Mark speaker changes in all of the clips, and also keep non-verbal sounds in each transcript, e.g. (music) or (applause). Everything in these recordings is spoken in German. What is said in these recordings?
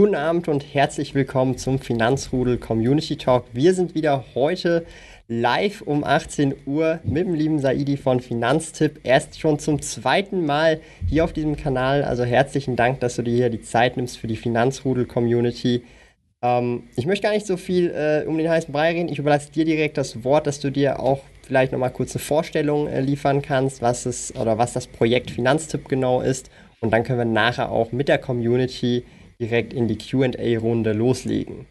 Speaker 1: Guten Abend und herzlich willkommen zum Finanzrudel Community Talk. Wir sind wieder heute live um 18 Uhr mit dem lieben Saidi von Finanztipp. Erst schon zum zweiten Mal hier auf diesem Kanal. Also herzlichen Dank, dass du dir hier die Zeit nimmst für die Finanzrudel Community. Ähm, ich möchte gar nicht so viel äh, um den heißen Brei reden. Ich überlasse dir direkt das Wort, dass du dir auch vielleicht nochmal kurz eine Vorstellung äh, liefern kannst, was es oder was das Projekt Finanztipp genau ist. Und dann können wir nachher auch mit der Community direkt in die QA-Runde loslegen.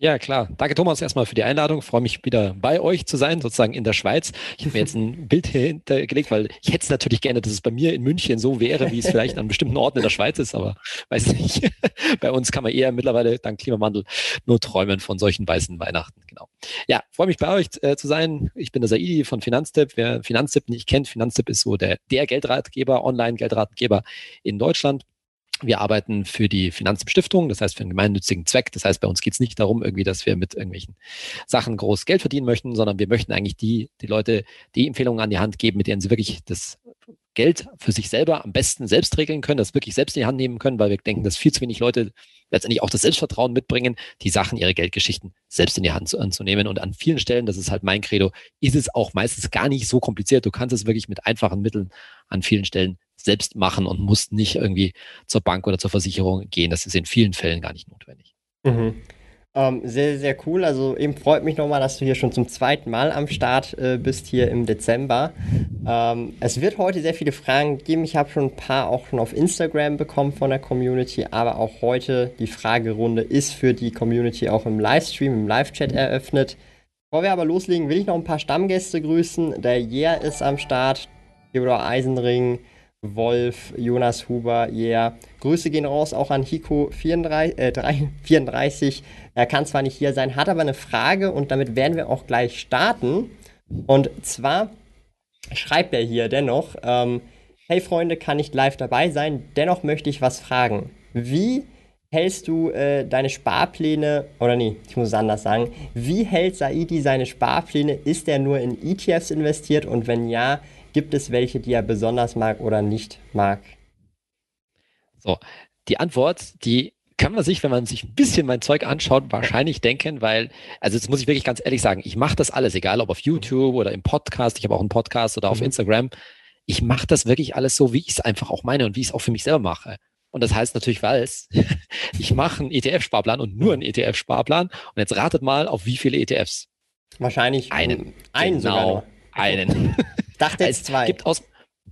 Speaker 2: Ja, klar. Danke, Thomas, erstmal für die Einladung. Ich freue mich wieder bei euch zu sein, sozusagen in der Schweiz. Ich habe mir jetzt ein Bild hier hintergelegt, weil ich hätte es natürlich gerne, dass es bei mir in München so wäre, wie es (laughs) vielleicht an bestimmten Orten in der Schweiz ist, aber weiß nicht. (laughs) bei uns kann man eher mittlerweile dank Klimawandel nur träumen von solchen weißen Weihnachten. Genau. Ja, freue mich bei euch äh, zu sein. Ich bin der Saidi von Finanztipp. Wer Finanztipp nicht kennt, Finanztipp ist so der, der Geldratgeber, Online-Geldratgeber in Deutschland. Wir arbeiten für die Finanzstiftung, das heißt für einen gemeinnützigen Zweck. Das heißt, bei uns geht es nicht darum, irgendwie, dass wir mit irgendwelchen Sachen groß Geld verdienen möchten, sondern wir möchten eigentlich die, die Leute die Empfehlungen an die Hand geben, mit denen sie wirklich das Geld für sich selber am besten selbst regeln können, das wirklich selbst in die Hand nehmen können, weil wir denken, dass viel zu wenig Leute letztendlich auch das Selbstvertrauen mitbringen, die Sachen, ihre Geldgeschichten selbst in die Hand anzunehmen. Und an vielen Stellen, das ist halt mein Credo, ist es auch meistens gar nicht so kompliziert. Du kannst es wirklich mit einfachen Mitteln an vielen Stellen selbst machen und musst nicht irgendwie zur Bank oder zur Versicherung gehen. Das ist in vielen Fällen gar nicht notwendig.
Speaker 1: Mhm. Ähm, sehr, sehr cool. Also eben freut mich nochmal, dass du hier schon zum zweiten Mal am Start äh, bist, hier im Dezember. Ähm, es wird heute sehr viele Fragen geben. Ich habe schon ein paar auch schon auf Instagram bekommen von der Community, aber auch heute die Fragerunde ist für die Community auch im Livestream, im Live-Chat eröffnet. Bevor wir aber loslegen, will ich noch ein paar Stammgäste grüßen. Der Jer ist am Start, Theodor Eisenring, Wolf, Jonas Huber, yeah. Grüße gehen raus auch an Hiko34. Äh, 34. Er kann zwar nicht hier sein, hat aber eine Frage und damit werden wir auch gleich starten. Und zwar schreibt er hier dennoch, ähm, hey Freunde, kann nicht live dabei sein, dennoch möchte ich was fragen. Wie hältst du äh, deine Sparpläne, oder nee, ich muss es anders sagen, wie hält Saidi seine Sparpläne? Ist er nur in ETFs investiert und wenn ja, Gibt es welche, die er besonders mag oder nicht mag?
Speaker 2: So, die Antwort, die kann man sich, wenn man sich ein bisschen mein Zeug anschaut, wahrscheinlich denken, weil, also jetzt muss ich wirklich ganz ehrlich sagen, ich mache das alles, egal ob auf YouTube oder im Podcast, ich habe auch einen Podcast oder auf mhm. Instagram, ich mache das wirklich alles so, wie ich es einfach auch meine und wie ich es auch für mich selber mache. Und das heißt natürlich, weil es, (laughs) ich mache einen ETF-Sparplan und nur einen ETF-Sparplan. Und jetzt ratet mal, auf wie viele ETFs?
Speaker 1: Wahrscheinlich
Speaker 2: einen. Einen
Speaker 1: genau,
Speaker 2: einen.
Speaker 1: dachte jetzt (laughs) zwei.
Speaker 2: Es gibt aus,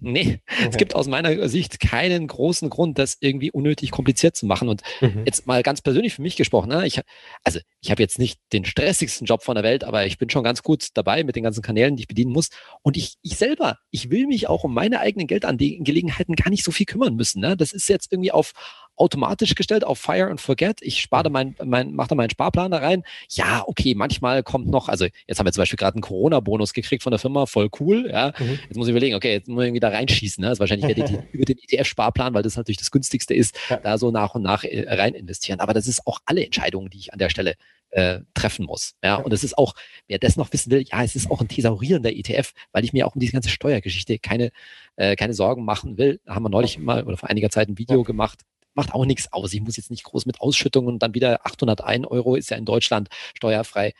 Speaker 2: Nee, okay. es gibt aus meiner Sicht keinen großen Grund, das irgendwie unnötig kompliziert zu machen. Und mhm. jetzt mal ganz persönlich für mich gesprochen, ne? ich, also ich habe jetzt nicht den stressigsten Job von der Welt, aber ich bin schon ganz gut dabei mit den ganzen Kanälen, die ich bedienen muss. Und ich, ich selber, ich will mich auch um meine eigenen Geldangelegenheiten gar nicht so viel kümmern müssen. Ne? Das ist jetzt irgendwie auf, automatisch gestellt auf Fire and Forget. Ich spare da mein, mein, mache da meinen Sparplan da rein. Ja, okay, manchmal kommt noch, also jetzt haben wir zum Beispiel gerade einen Corona-Bonus gekriegt von der Firma, voll cool. Ja, mhm. jetzt muss ich überlegen, okay, jetzt muss ich irgendwie da reinschießen. Ne? Also wahrscheinlich werde ich (laughs) über den ETF-Sparplan, weil das natürlich das günstigste ist, ja. da so nach und nach äh, rein investieren. Aber das ist auch alle Entscheidungen, die ich an der Stelle äh, treffen muss. Ja, und es ist auch, wer das noch wissen will, ja, es ist auch ein thesaurierender ETF, weil ich mir auch um diese ganze Steuergeschichte keine, äh, keine Sorgen machen will. Da haben wir neulich mal oder vor einiger Zeit ein Video gemacht, macht auch nichts aus. Ich muss jetzt nicht groß mit Ausschüttungen und dann wieder 801 Euro ist ja in Deutschland steuerfrei.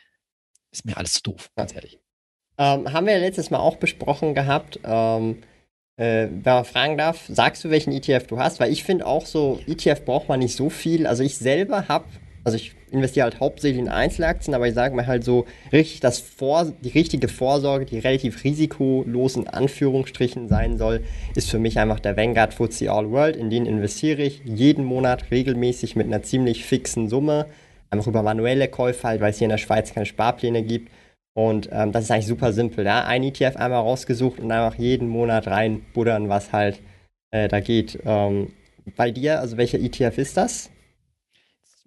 Speaker 2: Ist mir alles zu doof, ganz ehrlich.
Speaker 1: Ähm, haben wir ja letztes Mal auch besprochen gehabt. Ähm, äh, wenn man fragen darf, sagst du, welchen ETF du hast? Weil ich finde auch so, ETF braucht man nicht so viel. Also ich selber habe also ich investiere halt hauptsächlich in Einzelaktien, aber ich sage mir halt so, richtig das Vor die richtige Vorsorge, die relativ risikolos in Anführungsstrichen sein soll, ist für mich einfach der Vanguard FTSE All World. In den investiere ich jeden Monat regelmäßig mit einer ziemlich fixen Summe. Einfach über manuelle Käufe halt, weil es hier in der Schweiz keine Sparpläne gibt. Und ähm, das ist eigentlich super simpel. Ja? Ein ETF einmal rausgesucht und einfach jeden Monat reinbuddern, was halt äh, da geht. Ähm, bei dir, also welcher ETF ist das?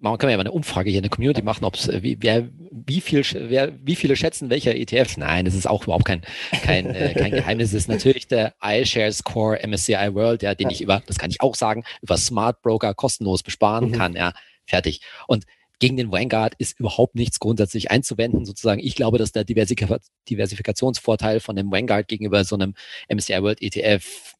Speaker 2: Können wir ja mal eine Umfrage hier in der Community machen, ob es äh, wie, wer, wie viel wer, wie viele schätzen welcher ETF? Nein, das ist auch überhaupt kein kein, äh, kein Geheimnis. Das ist natürlich der iShares Core MSCI World, ja, den ich über, das kann ich auch sagen, über Smart Broker kostenlos besparen mhm. kann. Ja, fertig. Und gegen den Vanguard ist überhaupt nichts grundsätzlich einzuwenden. Sozusagen, ich glaube, dass der Diversifikationsvorteil von dem Vanguard gegenüber so einem MSCI World ETF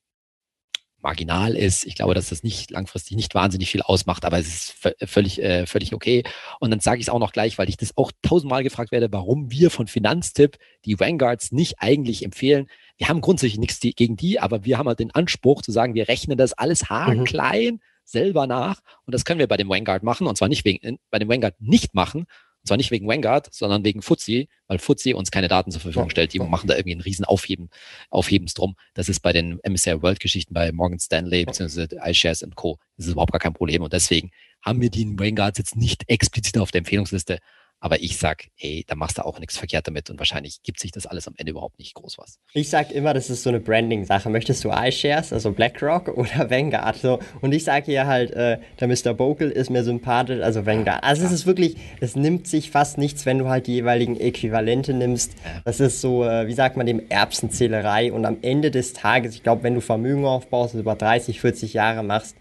Speaker 2: marginal ist. Ich glaube, dass das nicht langfristig nicht wahnsinnig viel ausmacht, aber es ist völlig, äh, völlig okay. Und dann sage ich es auch noch gleich, weil ich das auch tausendmal gefragt werde, warum wir von Finanztipp die Vanguards nicht eigentlich empfehlen. Wir haben grundsätzlich nichts gegen die, aber wir haben halt den Anspruch zu sagen, wir rechnen das alles mhm. haarklein mhm. selber nach. Und das können wir bei dem Vanguard machen. Und zwar nicht wegen, äh, bei dem Vanguard nicht machen, und zwar nicht wegen Vanguard, sondern wegen Fuzzy, weil Fuzzy uns keine Daten zur Verfügung stellt. Die machen da irgendwie einen riesen Aufheben, Aufhebens drum. Das ist bei den MSCI World Geschichten bei Morgan Stanley bzw. iShares Co. Das ist überhaupt gar kein Problem. Und deswegen haben wir die Vanguards jetzt nicht explizit auf der Empfehlungsliste. Aber ich sag, ey, da machst du auch nichts verkehrt damit und wahrscheinlich gibt sich das alles am Ende überhaupt nicht groß was.
Speaker 1: Ich sag immer, das ist so eine Branding-Sache. Möchtest du iShares, also BlackRock (laughs) oder Vanguard? So, und ich sage hier halt, äh, der Mr. Bogle ist mir sympathisch, also Vanguard. Also es ist wirklich, es nimmt sich fast nichts, wenn du halt die jeweiligen Äquivalente nimmst. Das ist so, äh, wie sagt man dem, Erbsenzählerei. Und am Ende des Tages, ich glaube, wenn du Vermögen aufbaust und über 30, 40 Jahre machst,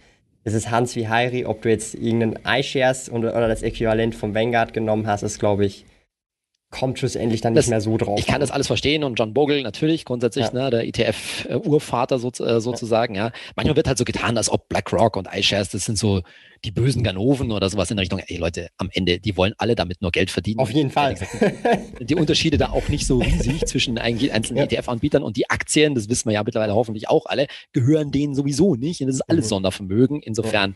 Speaker 1: es ist Hans wie Heiri, ob du jetzt irgendeinen iShares oder das Äquivalent vom Vanguard genommen hast, ist, glaube ich, kommt schlussendlich dann das, nicht mehr so drauf.
Speaker 2: Ich kann das alles verstehen und John Bogle natürlich grundsätzlich, ja. ne, der ETF-Urvater so, äh, sozusagen, ja. Manchmal wird halt so getan, als ob BlackRock und iShares, das sind so die bösen Ganoven oder sowas in der Richtung. Ey Leute, am Ende, die wollen alle damit nur Geld verdienen.
Speaker 1: Auf jeden Fall.
Speaker 2: die Unterschiede da auch nicht so riesig zwischen einzelnen ja. ETF-Anbietern und die Aktien, das wissen wir ja mittlerweile hoffentlich auch alle, gehören denen sowieso nicht. Und das ist alles mhm. Sondervermögen. Insofern,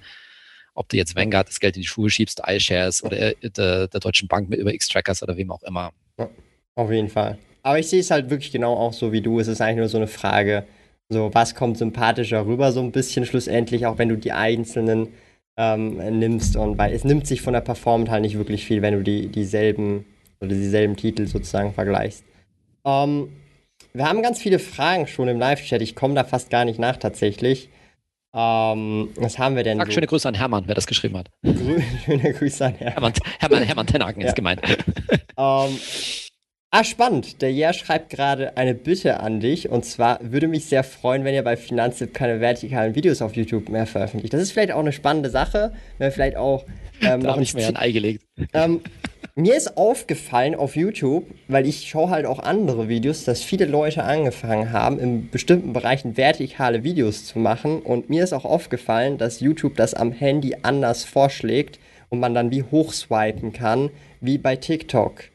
Speaker 2: ob du jetzt Vanguard das Geld in die Schuhe schiebst, iShares oder der, der Deutschen Bank mit über X-Trackers oder wem auch immer. Ja,
Speaker 1: auf jeden Fall. Aber ich sehe es halt wirklich genau auch so wie du. Es ist eigentlich nur so eine Frage, so was kommt sympathischer rüber, so ein bisschen schlussendlich, auch wenn du die einzelnen ähm, nimmst. Und weil es nimmt sich von der Performance halt nicht wirklich viel, wenn du die, dieselben oder dieselben Titel sozusagen vergleichst. Ähm, wir haben ganz viele Fragen schon im Live-Chat. Ich komme da fast gar nicht nach tatsächlich. Ähm, was haben wir denn?
Speaker 2: Sag so? schöne Grüße an Hermann, wer das geschrieben hat. (laughs)
Speaker 1: schöne Grüße an
Speaker 2: Hermann. Hermann, Hermann, Hermann Tenhagen ja. ist gemeint.
Speaker 1: ähm, Ah, spannend. Der Jär schreibt gerade eine Bitte an dich. Und zwar würde mich sehr freuen, wenn ihr bei Finanztipp keine vertikalen Videos auf YouTube mehr veröffentlicht. Das ist vielleicht auch eine spannende Sache. Wenn vielleicht auch (laughs)
Speaker 2: ähm, da noch nicht mehr ein Ei gelegt.
Speaker 1: Ähm, mir ist aufgefallen auf YouTube, weil ich schaue halt auch andere Videos, dass viele Leute angefangen haben, in bestimmten Bereichen vertikale Videos zu machen. Und mir ist auch aufgefallen, dass YouTube das am Handy anders vorschlägt und man dann wie hochswipen kann, wie bei TikTok.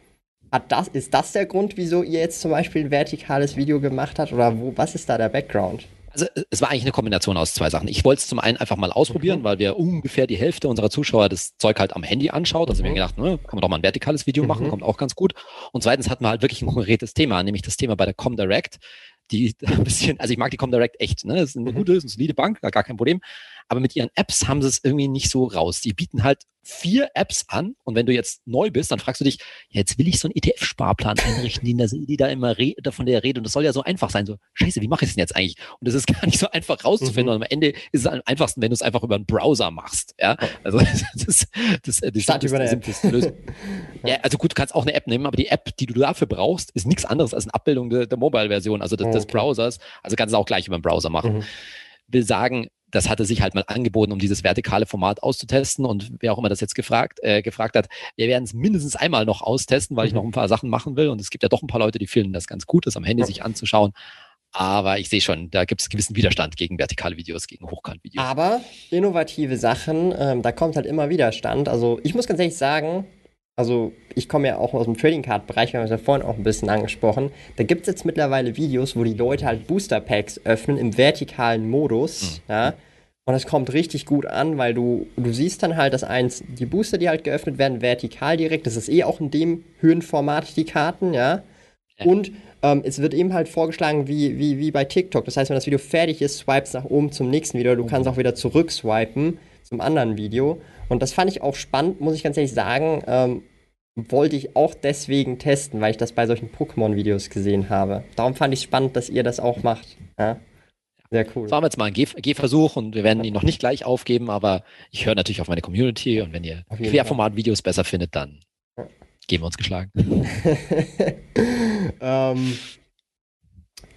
Speaker 1: Das, ist das der Grund, wieso ihr jetzt zum Beispiel ein vertikales Video gemacht habt? Oder wo, was ist da der Background?
Speaker 2: Also es war eigentlich eine Kombination aus zwei Sachen. Ich wollte es zum einen einfach mal ausprobieren, mhm. weil wir ungefähr die Hälfte unserer Zuschauer das Zeug halt am Handy anschaut. Also mhm. wir haben gedacht, ne, kann man doch mal ein vertikales Video mhm. machen, kommt auch ganz gut. Und zweitens hatten wir halt wirklich ein konkretes Thema, nämlich das Thema bei der Comdirect, die (laughs) ein bisschen, also ich mag die Comdirect echt, ne? Das ist eine mhm. gute, das ist eine solide Bank, gar kein Problem. Aber mit ihren Apps haben sie es irgendwie nicht so raus. Die bieten halt vier Apps an und wenn du jetzt neu bist, dann fragst du dich, ja, jetzt will ich so einen ETF-Sparplan einrichten, die, da, die da immer von der rede und das soll ja so einfach sein. So, scheiße, wie mache ich es denn jetzt eigentlich? Und das ist (laughs) gar nicht so einfach rauszufinden mhm. und am Ende ist es am einfachsten, wenn du es einfach über einen Browser machst. Ja, also (laughs) das ist das, das, das,
Speaker 1: über eine simpleste
Speaker 2: Lösung. ja, also gut, du kannst auch eine App nehmen, aber die App, die du dafür brauchst, ist nichts anderes als eine Abbildung der, der Mobile-Version, also des, okay. Browsers. Also kannst du auch gleich über den Browser machen. Mhm. Will sagen, das hatte sich halt mal angeboten, um dieses vertikale Format auszutesten. Und wer auch immer das jetzt gefragt, äh, gefragt hat, wir werden es mindestens einmal noch austesten, weil mhm. ich noch ein paar Sachen machen will. Und es gibt ja doch ein paar Leute, die finden das ganz gut, das am Handy ja. sich anzuschauen. Aber ich sehe schon, da gibt es gewissen Widerstand gegen vertikale Videos, gegen Hochkantvideos.
Speaker 1: Aber innovative Sachen, ähm, da kommt halt immer Widerstand. Also ich muss ganz ehrlich sagen, also ich komme ja auch aus dem Trading Card Bereich, wir haben es ja vorhin auch ein bisschen angesprochen. Da gibt es jetzt mittlerweile Videos, wo die Leute halt Booster Packs öffnen im vertikalen Modus, mhm. ja. Und das kommt richtig gut an, weil du, du siehst dann halt, dass eins, die Booster, die halt geöffnet werden, vertikal direkt, das ist eh auch in dem Höhenformat die Karten, ja. ja. Und ähm, es wird eben halt vorgeschlagen wie, wie, wie bei TikTok. Das heißt, wenn das Video fertig ist, swipes nach oben zum nächsten Video. Du kannst mhm. auch wieder zurück swipen zum anderen Video. Und das fand ich auch spannend, muss ich ganz ehrlich sagen. Ähm, wollte ich auch deswegen testen, weil ich das bei solchen Pokémon-Videos gesehen habe. Darum fand ich spannend, dass ihr das auch macht. Ja?
Speaker 2: Sehr cool. Das war jetzt mal ein Gehversuch und wir werden ihn noch nicht gleich aufgeben, aber ich höre natürlich auf meine Community und wenn ihr Querformat-Videos besser findet, dann geben wir uns geschlagen. (laughs)
Speaker 1: ähm,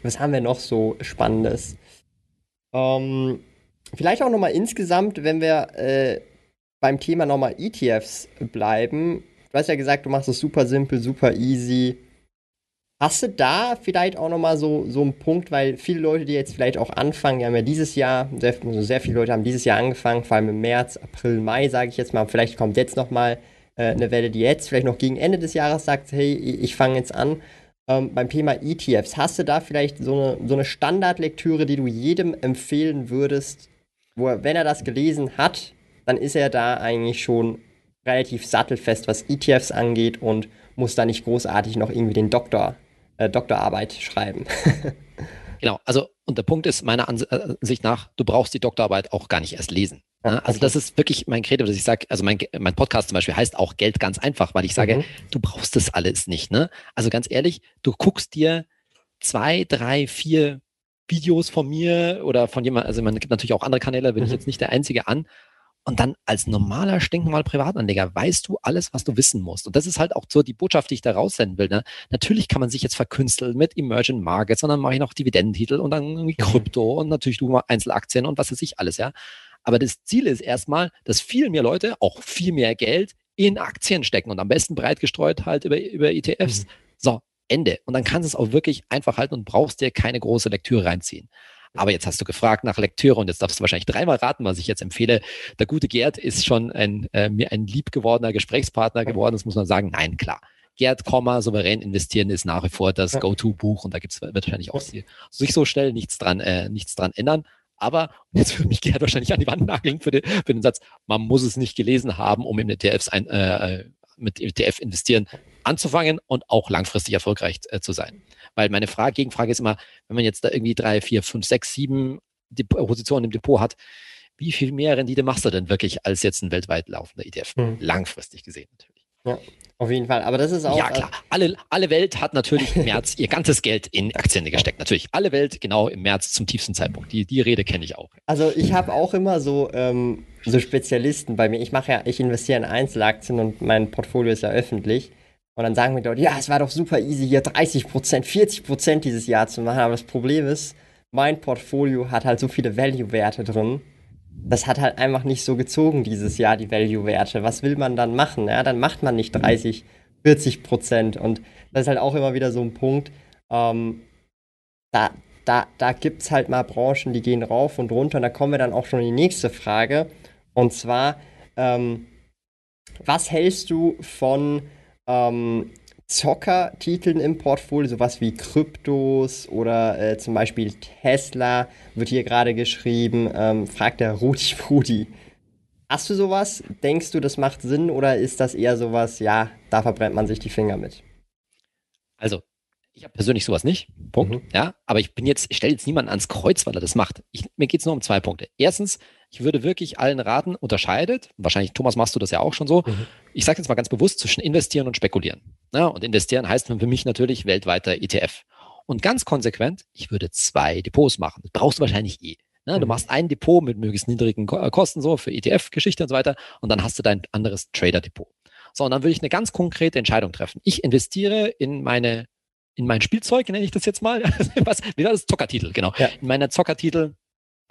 Speaker 1: was haben wir noch so Spannendes? Ähm, vielleicht auch nochmal insgesamt, wenn wir äh, beim Thema nochmal ETFs bleiben. Du hast ja gesagt, du machst es super simpel, super easy. Hast du da vielleicht auch nochmal so, so einen Punkt, weil viele Leute, die jetzt vielleicht auch anfangen, die haben ja dieses Jahr, sehr, also sehr viele Leute haben dieses Jahr angefangen, vor allem im März, April, Mai, sage ich jetzt mal, vielleicht kommt jetzt nochmal äh, eine Welle, die jetzt vielleicht noch gegen Ende des Jahres sagt, hey, ich fange jetzt an. Ähm, beim Thema ETFs, hast du da vielleicht so eine, so eine Standardlektüre, die du jedem empfehlen würdest, wo er, wenn er das gelesen hat, dann ist er da eigentlich schon relativ sattelfest, was ETFs angeht und muss da nicht großartig noch irgendwie den Doktor, äh, Doktorarbeit schreiben. (laughs)
Speaker 2: genau, also und der Punkt ist meiner Ansicht nach, du brauchst die Doktorarbeit auch gar nicht erst lesen. Ja, also das ist wirklich mein Credo, dass ich sage, also mein, mein Podcast zum Beispiel heißt auch Geld ganz einfach, weil ich sage, mhm. du brauchst das alles nicht. Ne? Also ganz ehrlich, du guckst dir zwei, drei, vier Videos von mir oder von jemand, also man gibt natürlich auch andere Kanäle, bin mhm. ich jetzt nicht der Einzige an. Und dann als normaler, stinknormaler Privatanleger weißt du alles, was du wissen musst. Und das ist halt auch so die Botschaft, die ich da raussenden will. Ne? Natürlich kann man sich jetzt verkünsteln mit Emerging Markets und dann mache ich noch Dividendentitel und dann irgendwie mhm. Krypto und natürlich du mal Einzelaktien und was weiß ich alles, ja. Aber das Ziel ist erstmal, dass viel mehr Leute auch viel mehr Geld in Aktien stecken und am besten breit gestreut halt über, über ETFs. Mhm. So, Ende. Und dann kannst du es auch wirklich einfach halten und brauchst dir keine große Lektüre reinziehen. Aber jetzt hast du gefragt nach Lektüre und jetzt darfst du wahrscheinlich dreimal raten, was ich jetzt empfehle. Der gute Gerd ist schon ein, äh, mir ein liebgewordener Gesprächspartner geworden. Das muss man sagen. Nein, klar. Gerd, Komma, souverän investieren ist nach wie vor das Go-To-Buch und da gibt es wahrscheinlich auch sich so schnell nichts dran, äh, nichts dran ändern. Aber, jetzt würde mich Gerhard wahrscheinlich an die Wand nageln für den, für den Satz, man muss es nicht gelesen haben, um in ETFs ein, äh, mit ETF investieren anzufangen und auch langfristig erfolgreich äh, zu sein. Weil meine Frage, Gegenfrage ist immer, wenn man jetzt da irgendwie drei, vier, fünf, sechs, sieben Positionen im Depot hat, wie viel mehr Rendite machst du denn wirklich als jetzt ein weltweit laufender ETF? Hm. Langfristig gesehen natürlich.
Speaker 1: Ja. Auf jeden Fall, aber das ist auch.
Speaker 2: Ja, klar. Alle, alle Welt hat natürlich im (laughs) März ihr ganzes Geld in Aktien gesteckt. Natürlich. Alle Welt genau im März zum tiefsten Zeitpunkt. Die, die Rede kenne ich auch.
Speaker 1: Also ich habe auch immer so, ähm, so Spezialisten bei mir. Ich mache ja, ich investiere in Einzelaktien und mein Portfolio ist ja öffentlich. Und dann sagen mir dort, ja, es war doch super easy, hier 30 Prozent, 40 Prozent dieses Jahr zu machen. Aber das Problem ist, mein Portfolio hat halt so viele Value-Werte drin das hat halt einfach nicht so gezogen dieses Jahr, die Value-Werte. Was will man dann machen? Ja, dann macht man nicht 30, 40 Prozent. Und das ist halt auch immer wieder so ein Punkt. Ähm, da da, da gibt es halt mal Branchen, die gehen rauf und runter. Und da kommen wir dann auch schon in die nächste Frage. Und zwar, ähm, was hältst du von ähm, Zockertiteln im Portfolio, sowas wie Kryptos oder äh, zum Beispiel Tesla, wird hier gerade geschrieben, ähm, fragt der Rudi (laughs) Brudi. Hast du sowas? Denkst du, das macht Sinn oder ist das eher sowas, ja, da verbrennt man sich die Finger mit?
Speaker 2: Also, ich habe persönlich sowas nicht. Punkt. Mhm. Ja, aber ich bin jetzt, ich stelle jetzt niemanden ans Kreuz, weil er das macht. Ich, mir geht es nur um zwei Punkte. Erstens, ich würde wirklich allen raten, unterscheidet, wahrscheinlich Thomas machst du das ja auch schon so. Mhm. Ich sage jetzt mal ganz bewusst zwischen investieren und spekulieren. Ja, und investieren heißt für mich natürlich weltweiter ETF. Und ganz konsequent, ich würde zwei Depots machen. Das brauchst du wahrscheinlich eh. Ja, du mhm. machst ein Depot mit möglichst niedrigen Kosten so für ETF-Geschichte und so weiter und dann hast du dein anderes Trader-Depot. So, und dann würde ich eine ganz konkrete Entscheidung treffen. Ich investiere in meine in mein Spielzeug, nenne ich das jetzt mal. (laughs) Was, wie war das? Zockertitel, genau. Ja. In meiner Zockertitel,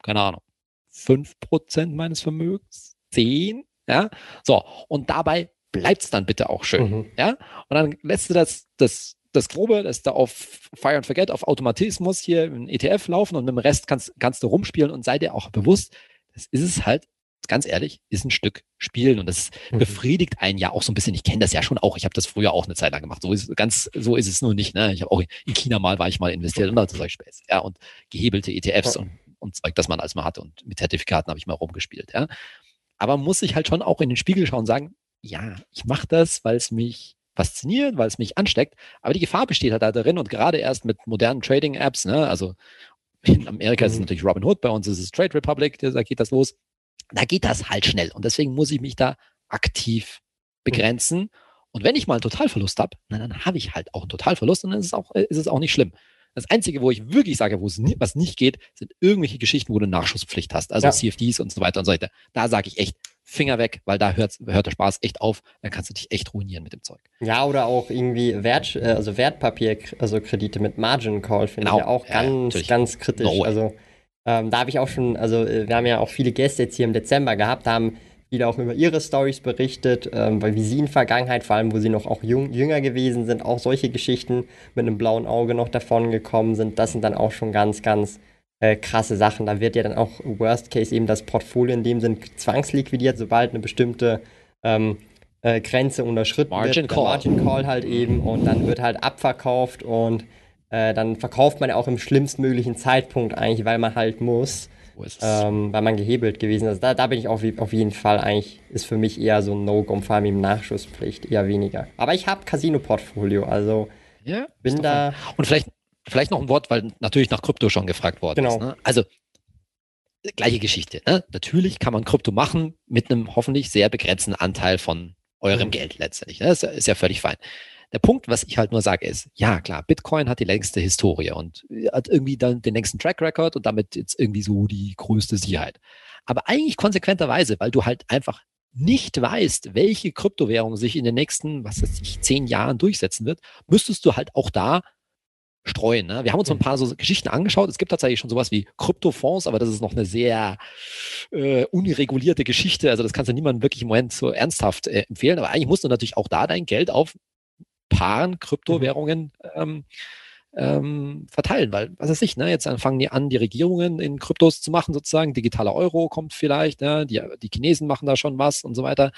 Speaker 2: keine Ahnung, fünf Prozent meines Vermögens, zehn, ja. So, und dabei bleibt's dann bitte auch schön, mhm. ja. Und dann lässt du das, das, das Grobe, das da auf Fire and Forget, auf Automatismus hier im ETF laufen und mit dem Rest kannst, kannst du rumspielen und sei dir auch bewusst, das ist es halt ganz ehrlich, ist ein Stück Spielen und das mhm. befriedigt einen ja auch so ein bisschen. Ich kenne das ja schon auch. Ich habe das früher auch eine Zeit lang gemacht. So ist ganz, so ist es nur nicht. Ne? Ich habe auch in China mal war ich mal investiert und da solche Späße. Ja und gehebelte ETFs ja. und und Zeug, das man als mal hatte und mit Zertifikaten habe ich mal rumgespielt. Ja, aber muss sich halt schon auch in den Spiegel schauen und sagen, ja, ich mache das, weil es mich fasziniert, weil es mich ansteckt. Aber die Gefahr besteht halt da drin und gerade erst mit modernen Trading-Apps, ne, also in Amerika mhm. ist es mhm. natürlich Robinhood, bei uns ist es Trade Republic, da geht das los da geht das halt schnell. Und deswegen muss ich mich da aktiv begrenzen. Und wenn ich mal einen Totalverlust habe, dann habe ich halt auch einen Totalverlust und dann ist es auch, ist es auch nicht schlimm. Das Einzige, wo ich wirklich sage, wo es nie, was nicht geht, sind irgendwelche Geschichten, wo du Nachschusspflicht hast, also ja. CFDs und so weiter und so weiter. Da sage ich echt, Finger weg, weil da hört, hört der Spaß echt auf. Dann kannst du dich echt ruinieren mit dem Zeug.
Speaker 1: Ja, oder auch irgendwie Wert, äh, also Wertpapier, also Kredite mit Margin Call finde genau. ich ja auch ganz, ja, ganz kritisch. No also ähm, da habe ich auch schon, also äh, wir haben ja auch viele Gäste jetzt hier im Dezember gehabt, da haben viele auch über ihre Stories berichtet, ähm, weil wie sie in Vergangenheit, vor allem wo sie noch auch jung, jünger gewesen sind, auch solche Geschichten mit einem blauen Auge noch davon gekommen sind. Das sind dann auch schon ganz, ganz äh, krasse Sachen. Da wird ja dann auch Worst Case eben das Portfolio in dem Sinn zwangsliquidiert, sobald eine bestimmte ähm, äh, Grenze unterschritten
Speaker 2: Margin
Speaker 1: wird.
Speaker 2: Call.
Speaker 1: Margin Call halt eben und dann wird halt abverkauft und äh, dann verkauft man ja auch im schlimmstmöglichen Zeitpunkt eigentlich, weil man halt muss. Ähm, weil man gehebelt gewesen ist. Da, da bin ich auf, auf jeden Fall eigentlich, ist für mich eher so ein No-Go, vor allem im Nachschusspflicht eher weniger. Aber ich habe Casino-Portfolio, also
Speaker 2: ja, bin da. Und vielleicht Vielleicht noch ein Wort, weil natürlich nach Krypto schon gefragt worden genau. ist. Ne? Also gleiche Geschichte. Ne? Natürlich kann man Krypto machen mit einem hoffentlich sehr begrenzten Anteil von eurem mhm. Geld letztendlich. Ne? Das ist ja völlig fein. Der Punkt, was ich halt nur sage, ist, ja klar, Bitcoin hat die längste Historie und hat irgendwie dann den längsten Track Record und damit jetzt irgendwie so die größte Sicherheit. Aber eigentlich konsequenterweise, weil du halt einfach nicht weißt, welche Kryptowährung sich in den nächsten, was weiß ich, zehn Jahren durchsetzen wird, müsstest du halt auch da streuen. Ne? Wir haben uns so ein paar so Geschichten angeschaut. Es gibt tatsächlich schon sowas wie Kryptofonds, aber das ist noch eine sehr äh, unregulierte Geschichte. Also das kannst du niemandem wirklich im Moment so ernsthaft äh, empfehlen. Aber eigentlich musst du natürlich auch da dein Geld auf Paaren, Kryptowährungen ähm, ähm, verteilen, weil, was weiß ich, ne, jetzt fangen die an, die Regierungen in Kryptos zu machen, sozusagen, digitaler Euro kommt vielleicht, ne, die, die Chinesen machen da schon was und so weiter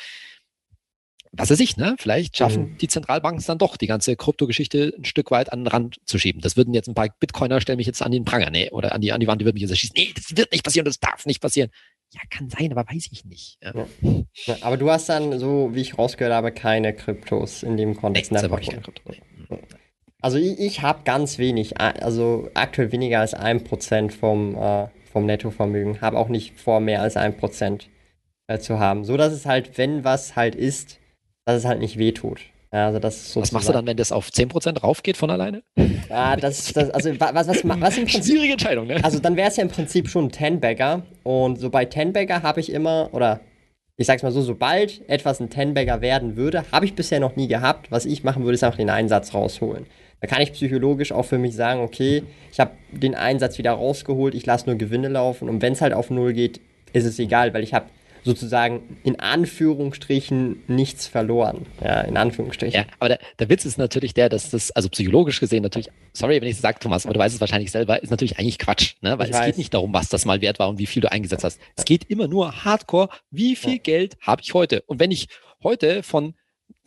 Speaker 2: was weiß ich, ne? Vielleicht schaffen mhm. die Zentralbanken es dann doch, die ganze Kryptogeschichte ein Stück weit an den Rand zu schieben. Das würden jetzt ein paar Bitcoiner stellen mich jetzt an den Pranger, nee, oder an die, an die Wand, die würden mich jetzt erschießen. Nee, das wird nicht passieren, das darf nicht passieren. Ja, kann sein, aber weiß ich nicht. Ja.
Speaker 1: Ja, aber du hast dann, so wie ich rausgehört habe, keine Kryptos in dem Kontext. Nee,
Speaker 2: ich keine Krypto. Nee.
Speaker 1: Also ich, ich habe ganz wenig, also aktuell weniger als ein Prozent vom, äh, vom Nettovermögen. Habe auch nicht vor, mehr als ein Prozent äh, zu haben. So dass es halt, wenn was halt ist, dass es halt nicht wehtut. Also das
Speaker 2: was machst du dann, wenn das auf 10% raufgeht von alleine?
Speaker 1: Ja, das, das also was, was, was, was im
Speaker 2: Prinzip, Schwierige Entscheidung, ne?
Speaker 1: Also dann wäre es ja im Prinzip schon ein Ten-Bagger und so bei Ten-Bagger habe ich immer, oder ich sag's mal so, sobald etwas ein Ten-Bagger werden würde, habe ich bisher noch nie gehabt. Was ich machen würde, ist einfach den Einsatz rausholen. Da kann ich psychologisch auch für mich sagen, okay, ich habe den Einsatz wieder rausgeholt, ich lasse nur Gewinne laufen und wenn es halt auf Null geht, ist es egal, weil ich habe sozusagen in Anführungsstrichen nichts verloren. Ja, in Anführungsstrichen. Ja,
Speaker 2: aber der, der Witz ist natürlich der, dass das, also psychologisch gesehen natürlich, sorry, wenn ich es sage, Thomas, aber du weißt es wahrscheinlich selber, ist natürlich eigentlich Quatsch, ne? weil ich es weiß. geht nicht darum, was das mal wert war und wie viel du eingesetzt hast. Es geht immer nur hardcore, wie viel ja. Geld habe ich heute? Und wenn ich heute von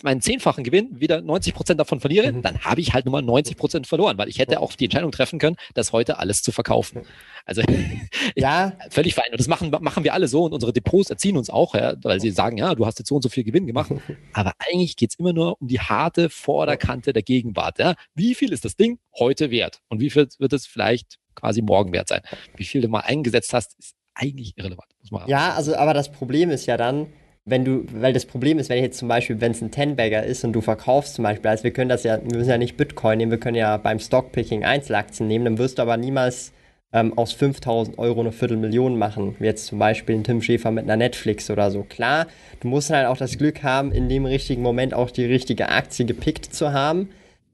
Speaker 2: meinen zehnfachen Gewinn wieder 90 Prozent davon verliere, mhm. dann habe ich halt nur mal 90 Prozent verloren, weil ich hätte auch die Entscheidung treffen können, das heute alles zu verkaufen. Also (laughs) ja, völlig fein. Und das machen, machen wir alle so und unsere Depots erziehen uns auch, ja, weil sie sagen, ja, du hast jetzt so und so viel Gewinn gemacht. (laughs) Aber eigentlich geht es immer nur um die harte Vorderkante der Gegenwart. Ja. Wie viel ist das Ding heute wert? Und wie viel wird es vielleicht quasi morgen wert sein? Wie viel du mal eingesetzt hast, ist eigentlich irrelevant.
Speaker 1: ja, also aber das Problem ist ja dann, wenn du, weil das Problem ist, wenn jetzt zum Beispiel, wenn es ein Ten-Bagger ist und du verkaufst zum Beispiel, also wir können das ja, wir müssen ja nicht Bitcoin nehmen, wir können ja beim Stockpicking Einzelaktien nehmen, dann wirst du aber niemals ähm, aus 5000 Euro eine Viertelmillion machen, wie jetzt zum Beispiel ein Tim Schäfer mit einer Netflix oder so. Klar, du musst halt auch das Glück haben, in dem richtigen Moment auch die richtige Aktie gepickt zu haben,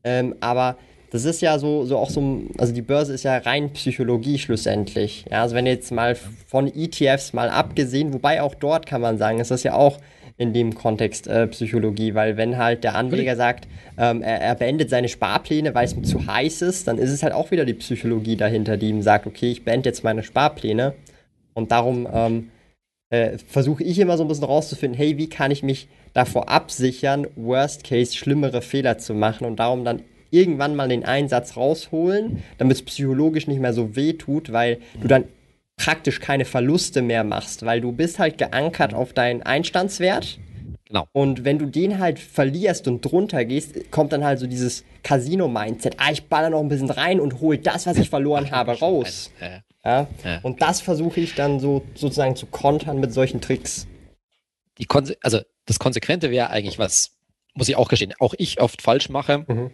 Speaker 1: ähm, aber das ist ja so, so auch so, also die Börse ist ja rein Psychologie schlussendlich. Ja, also wenn jetzt mal von ETFs mal abgesehen, wobei auch dort kann man sagen, ist das ja auch in dem Kontext äh, Psychologie, weil wenn halt der Anleger sagt, ähm, er, er, beendet seine Sparpläne, weil es ihm zu heiß ist, dann ist es halt auch wieder die Psychologie dahinter, die ihm sagt, okay, ich beende jetzt meine Sparpläne und darum ähm, äh, versuche ich immer so ein bisschen rauszufinden, hey, wie kann ich mich davor absichern, Worst Case schlimmere Fehler zu machen und darum dann irgendwann mal den Einsatz rausholen, damit es psychologisch nicht mehr so weh tut, weil du dann praktisch keine Verluste mehr machst, weil du bist halt geankert auf deinen Einstandswert. Genau. Und wenn du den halt verlierst und drunter gehst, kommt dann halt so dieses Casino-Mindset. Ah, ich baller noch ein bisschen rein und hol das, was ich verloren (laughs) habe, raus. Ja? Und das versuche ich dann so sozusagen zu kontern mit solchen Tricks.
Speaker 2: Die Konse also das Konsequente wäre eigentlich, was muss ich auch gestehen, auch ich oft falsch mache. Mhm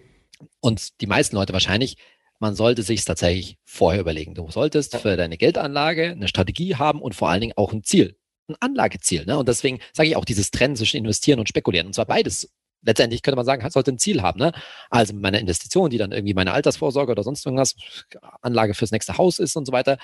Speaker 2: und die meisten Leute wahrscheinlich, man sollte sich tatsächlich vorher überlegen. Du solltest für deine Geldanlage eine Strategie haben und vor allen Dingen auch ein Ziel, ein Anlageziel. Ne? Und deswegen sage ich auch dieses Trennen zwischen investieren und spekulieren. Und zwar beides. Letztendlich könnte man sagen, sollte ein Ziel haben. Ne? Also meine Investition, die dann irgendwie meine Altersvorsorge oder sonst irgendwas, Anlage fürs nächste Haus ist und so weiter.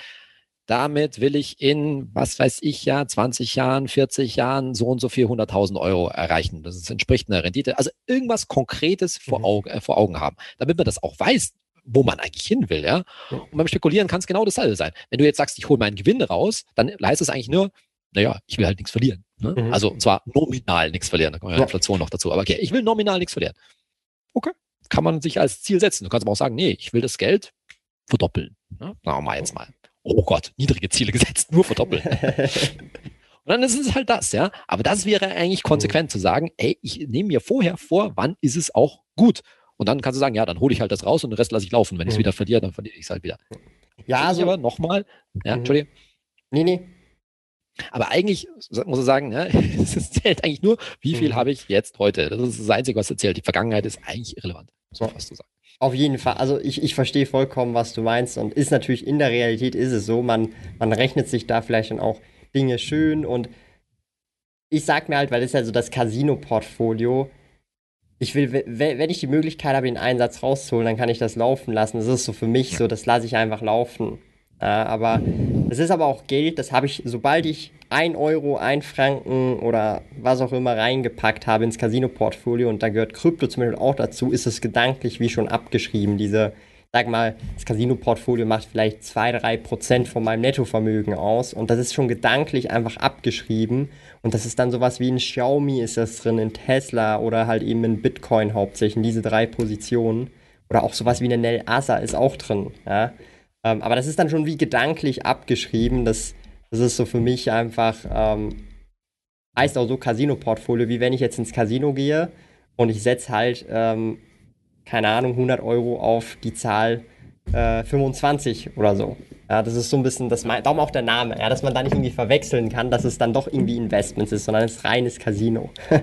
Speaker 2: Damit will ich in, was weiß ich ja, 20 Jahren, 40 Jahren so und so viel 100.000 Euro erreichen. Das entspricht einer Rendite. Also irgendwas Konkretes vor, mhm. Augen, äh, vor Augen haben, damit man das auch weiß, wo man eigentlich hin will, ja. Und beim Spekulieren kann es genau dasselbe sein. Wenn du jetzt sagst, ich hole meinen Gewinn raus, dann heißt es eigentlich nur, naja, ich will halt nichts verlieren. Ne? Mhm. Also und zwar nominal nichts verlieren. Da kommt ja, ja Inflation noch dazu. Aber okay, ich will nominal nichts verlieren. Okay. Kann man sich als Ziel setzen. Du kannst aber auch sagen, nee, ich will das Geld verdoppeln. Ne? Sagen wir mal jetzt mal. Oh Gott, niedrige Ziele gesetzt, nur verdoppeln. (laughs) Und dann ist es halt das, ja. Aber das wäre eigentlich konsequent mhm. zu sagen, ey, ich nehme mir vorher vor, wann ist es auch gut. Und dann kannst du sagen, ja, dann hole ich halt das raus und den Rest lasse ich laufen. Wenn ich es mhm. wieder verliere, dann verliere ich es halt wieder.
Speaker 1: Ja, also.
Speaker 2: Aber nochmal, ja, mhm. Entschuldige.
Speaker 1: Nee, nee.
Speaker 2: Aber eigentlich muss ich sagen, ja, (laughs) es zählt eigentlich nur, wie viel mhm. habe ich jetzt heute. Das ist das Einzige, was erzählt. Die Vergangenheit ist eigentlich irrelevant,
Speaker 1: so was zu sagen. Auf jeden Fall. Also ich, ich verstehe vollkommen, was du meinst. Und ist natürlich in der Realität ist es so, man, man rechnet sich da vielleicht dann auch Dinge schön. Und ich sag mir halt, weil das ist ja so das Casino-Portfolio, ich will, wenn ich die Möglichkeit habe, den Einsatz rauszuholen, dann kann ich das laufen lassen. Das ist so für mich so, das lasse ich einfach laufen. Ja, aber das ist aber auch Geld, das habe ich, sobald ich ein Euro, ein Franken oder was auch immer reingepackt habe ins Casino-Portfolio und da gehört Krypto zum Beispiel auch dazu, ist es gedanklich wie schon abgeschrieben. Diese, sag mal, das Casino-Portfolio macht vielleicht 2-3% von meinem Nettovermögen aus und das ist schon gedanklich einfach abgeschrieben und das ist dann sowas wie ein Xiaomi ist das drin, in Tesla oder halt eben in Bitcoin hauptsächlich, in diese drei Positionen. Oder auch sowas wie eine Nel Asa ist auch drin. Ja? Ähm, aber das ist dann schon wie gedanklich abgeschrieben. Das, das ist so für mich einfach, ähm, heißt auch so Casino-Portfolio, wie wenn ich jetzt ins Casino gehe und ich setze halt, ähm, keine Ahnung, 100 Euro auf die Zahl äh, 25 oder so. Ja, das ist so ein bisschen, das, darum auch der Name, ja, dass man da nicht irgendwie verwechseln kann, dass es dann doch irgendwie Investments ist, sondern es ist reines Casino. (laughs)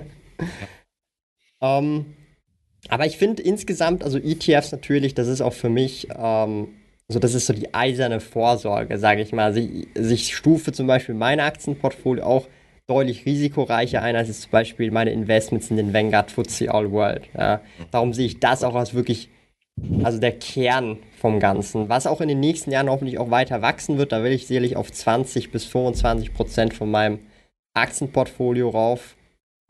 Speaker 1: ähm, aber ich finde insgesamt, also ETFs natürlich, das ist auch für mich, ähm, also das ist so die eiserne Vorsorge, sage ich mal. Ich, ich stufe zum Beispiel mein Aktienportfolio auch deutlich risikoreicher ein, als zum Beispiel meine Investments in den Vanguard FTSE All World. Ja. Darum sehe ich das auch als wirklich also der Kern vom Ganzen. Was auch in den nächsten Jahren hoffentlich auch weiter wachsen wird, da will ich sicherlich auf 20 bis 25 Prozent von meinem Aktienportfolio rauf.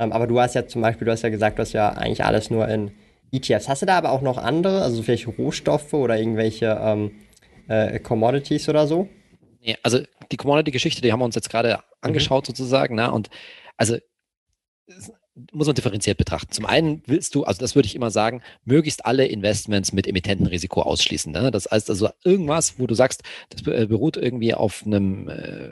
Speaker 1: Ähm, aber du hast ja zum Beispiel, du hast ja gesagt, du hast ja eigentlich alles nur in ETFs. Hast du da aber auch noch andere, also vielleicht Rohstoffe oder irgendwelche ähm, äh, Commodities oder so?
Speaker 2: Nee, also die Commodity-Geschichte, die haben wir uns jetzt gerade mhm. angeschaut sozusagen. Na, und also muss man differenziert betrachten. Zum einen willst du, also das würde ich immer sagen, möglichst alle Investments mit Emittentenrisiko ausschließen. Ne? Das heißt also irgendwas, wo du sagst, das äh, beruht irgendwie auf einem, äh,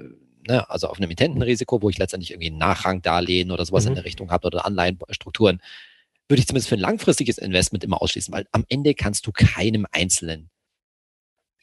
Speaker 2: ne, also auf einem Emittentenrisiko, wo ich letztendlich irgendwie ein Nachrangdarlehen oder sowas mhm. in der Richtung habe oder Anleihenstrukturen, würde ich zumindest für ein langfristiges Investment immer ausschließen, weil am Ende kannst du keinem einzelnen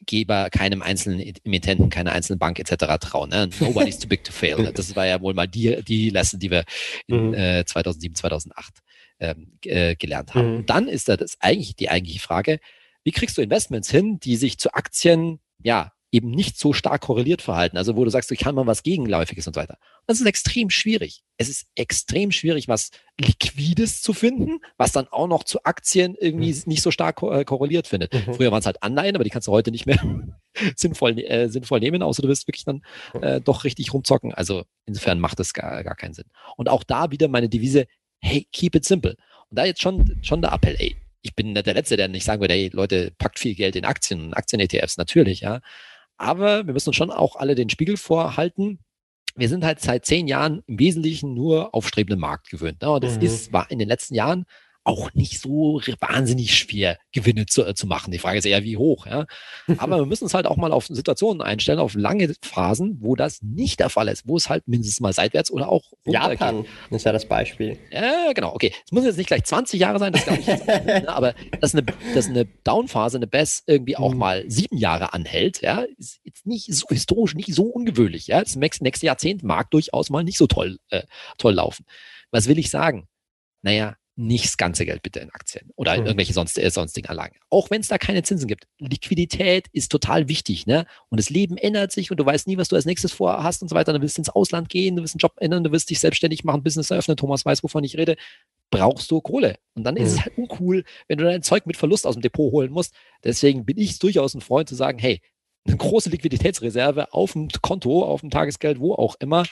Speaker 2: Geber, keinem einzelnen Emittenten, keiner einzelnen Bank etc. trauen. Ne? Nobody's too big to fail. Ne? Das war ja wohl mal die, die Lesson, die wir in mhm. äh, 2007, 2008 ähm, äh, gelernt haben. Mhm. Und dann ist das eigentlich die eigentliche Frage, wie kriegst du Investments hin, die sich zu Aktien, ja, eben nicht so stark korreliert verhalten. Also wo du sagst, ich kann mal was Gegenläufiges und so weiter. Das ist extrem schwierig. Es ist extrem schwierig, was Liquides zu finden, was dann auch noch zu Aktien irgendwie mhm. nicht so stark äh, korreliert findet. Mhm. Früher waren es halt Anleihen, aber die kannst du heute nicht mehr (laughs) sinnvoll, äh, sinnvoll nehmen, außer du wirst wirklich dann äh, doch richtig rumzocken. Also insofern macht das gar, gar keinen Sinn. Und auch da wieder meine Devise, hey, keep it simple. Und da jetzt schon, schon der Appell, ey, ich bin der Letzte, der nicht sagen würde, hey, Leute, packt viel Geld in Aktien und Aktien-ETFs, natürlich, ja. Aber wir müssen uns schon auch alle den Spiegel vorhalten. Wir sind halt seit zehn Jahren im Wesentlichen nur auf strebenden Markt gewöhnt. Ne? Und das mhm. ist, war in den letzten Jahren auch nicht so wahnsinnig schwer, Gewinne zu, äh, zu machen. Die Frage ist eher, wie hoch. Ja? (laughs) Aber wir müssen uns halt auch mal auf Situationen einstellen, auf lange Phasen, wo das nicht der Fall ist, wo es halt mindestens mal seitwärts oder auch
Speaker 1: Japan ist ja das Beispiel.
Speaker 2: Ja, genau. Okay, es muss jetzt nicht gleich 20 Jahre sein, das glaube ich jetzt, ne? aber dass eine, dass eine Downphase, eine BES irgendwie auch mhm. mal sieben Jahre anhält, ja, ist jetzt nicht so historisch, nicht so ungewöhnlich. Ja, das nächste Jahrzehnt mag durchaus mal nicht so toll, äh, toll laufen. Was will ich sagen? Naja, nicht das ganze Geld bitte in Aktien oder in mhm. irgendwelche sonst, äh, sonstigen Anlagen. Auch wenn es da keine Zinsen gibt. Liquidität ist total wichtig, ne? Und das Leben ändert sich und du weißt nie, was du als nächstes vorhast und so weiter. Du willst ins Ausland gehen, du willst einen Job ändern, du willst dich selbstständig machen, Business eröffnen. Thomas weiß, wovon ich rede. Brauchst du Kohle. Und dann mhm. ist es mhm. halt uncool, wenn du dein Zeug mit Verlust aus dem Depot holen musst. Deswegen bin ich durchaus ein Freund zu sagen, hey, eine große Liquiditätsreserve auf dem Konto, auf dem Tagesgeld, wo auch immer,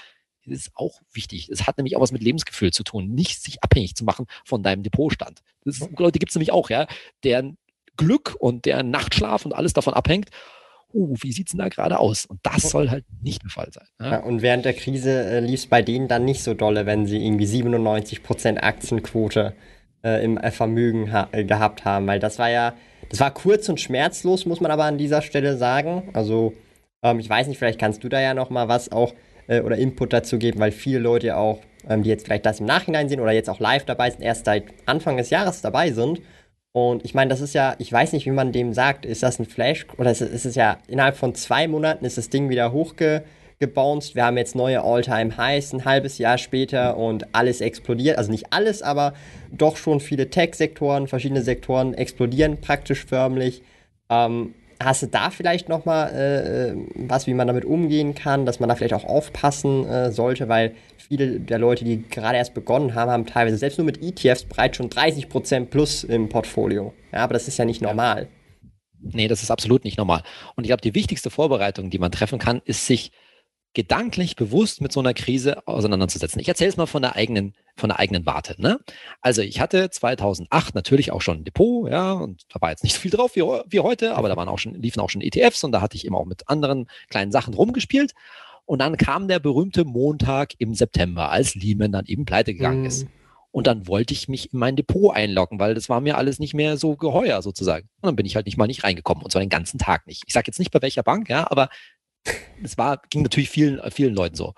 Speaker 2: ist auch wichtig. Es hat nämlich auch was mit Lebensgefühl zu tun, nicht sich abhängig zu machen von deinem Depotstand. Das ist, Leute gibt es nämlich auch, ja, deren Glück und deren Nachtschlaf und alles davon abhängt. Uh, wie sieht es denn da gerade aus? Und das soll halt nicht der Fall sein.
Speaker 1: Ja? Ja, und während der Krise äh, lief es bei denen dann nicht so dolle, wenn sie irgendwie 97% Aktienquote äh, im äh, Vermögen ha äh, gehabt haben, weil das war ja, das war kurz und schmerzlos, muss man aber an dieser Stelle sagen. Also, ähm, ich weiß nicht, vielleicht kannst du da ja noch mal was auch äh, oder Input dazu geben, weil viele Leute auch, ähm, die jetzt vielleicht das im Nachhinein sehen oder jetzt auch live dabei sind, erst seit Anfang des Jahres dabei sind. Und ich meine, das ist ja, ich weiß nicht, wie man dem sagt, ist das ein Flash oder ist, ist es ja innerhalb von zwei Monaten ist das Ding wieder hochgebounced. Wir haben jetzt neue All-Time-Highs ein halbes Jahr später und alles explodiert. Also nicht alles, aber doch schon viele Tech-Sektoren, verschiedene Sektoren explodieren praktisch förmlich. Ähm, Hast du da vielleicht nochmal äh, äh, was, wie man damit umgehen kann, dass man da vielleicht auch aufpassen äh, sollte, weil viele der Leute, die gerade erst begonnen haben, haben teilweise selbst nur mit ETFs bereits schon 30% plus im Portfolio. Ja, aber das ist ja nicht normal.
Speaker 2: Nee, das ist absolut nicht normal. Und ich glaube, die wichtigste Vorbereitung, die man treffen kann, ist sich gedanklich bewusst mit so einer Krise auseinanderzusetzen. Ich erzähle es mal von der eigenen, von der eigenen Warte. Ne? Also ich hatte 2008 natürlich auch schon ein Depot, ja, und da war jetzt nicht so viel drauf wie, wie heute, aber da waren auch schon, liefen auch schon ETFs und da hatte ich immer auch mit anderen kleinen Sachen rumgespielt. Und dann kam der berühmte Montag im September, als Lehman dann eben pleite gegangen mhm. ist. Und dann wollte ich mich in mein Depot einloggen, weil das war mir alles nicht mehr so geheuer sozusagen. Und dann bin ich halt nicht mal nicht reingekommen und zwar den ganzen Tag nicht. Ich sage jetzt nicht bei welcher Bank, ja, aber es war, ging natürlich vielen, vielen Leuten so.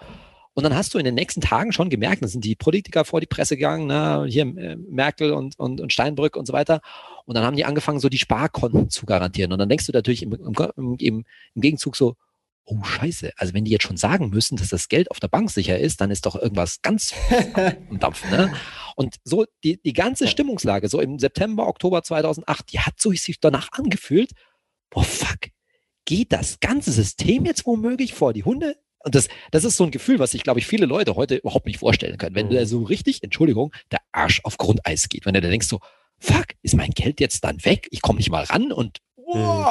Speaker 2: Und dann hast du in den nächsten Tagen schon gemerkt, da sind die Politiker vor die Presse gegangen, ne, hier äh, Merkel und, und, und Steinbrück und so weiter. Und dann haben die angefangen, so die Sparkonten zu garantieren. Und dann denkst du natürlich im, im, im, im Gegenzug so, oh Scheiße, also wenn die jetzt schon sagen müssen, dass das Geld auf der Bank sicher ist, dann ist doch irgendwas ganz (laughs) am Dampfen. Ne? Und so die, die ganze Stimmungslage, so im September, Oktober 2008, die hat so sich danach angefühlt, boah, fuck, geht das ganze System jetzt womöglich vor die Hunde? Und das, das ist so ein Gefühl, was sich, glaube ich, viele Leute heute überhaupt nicht vorstellen können. Wenn mhm. da so richtig, Entschuldigung, der Arsch auf Grundeis geht. Wenn du da denkst so, fuck, ist mein Geld jetzt dann weg? Ich komme nicht mal ran und oh. mhm.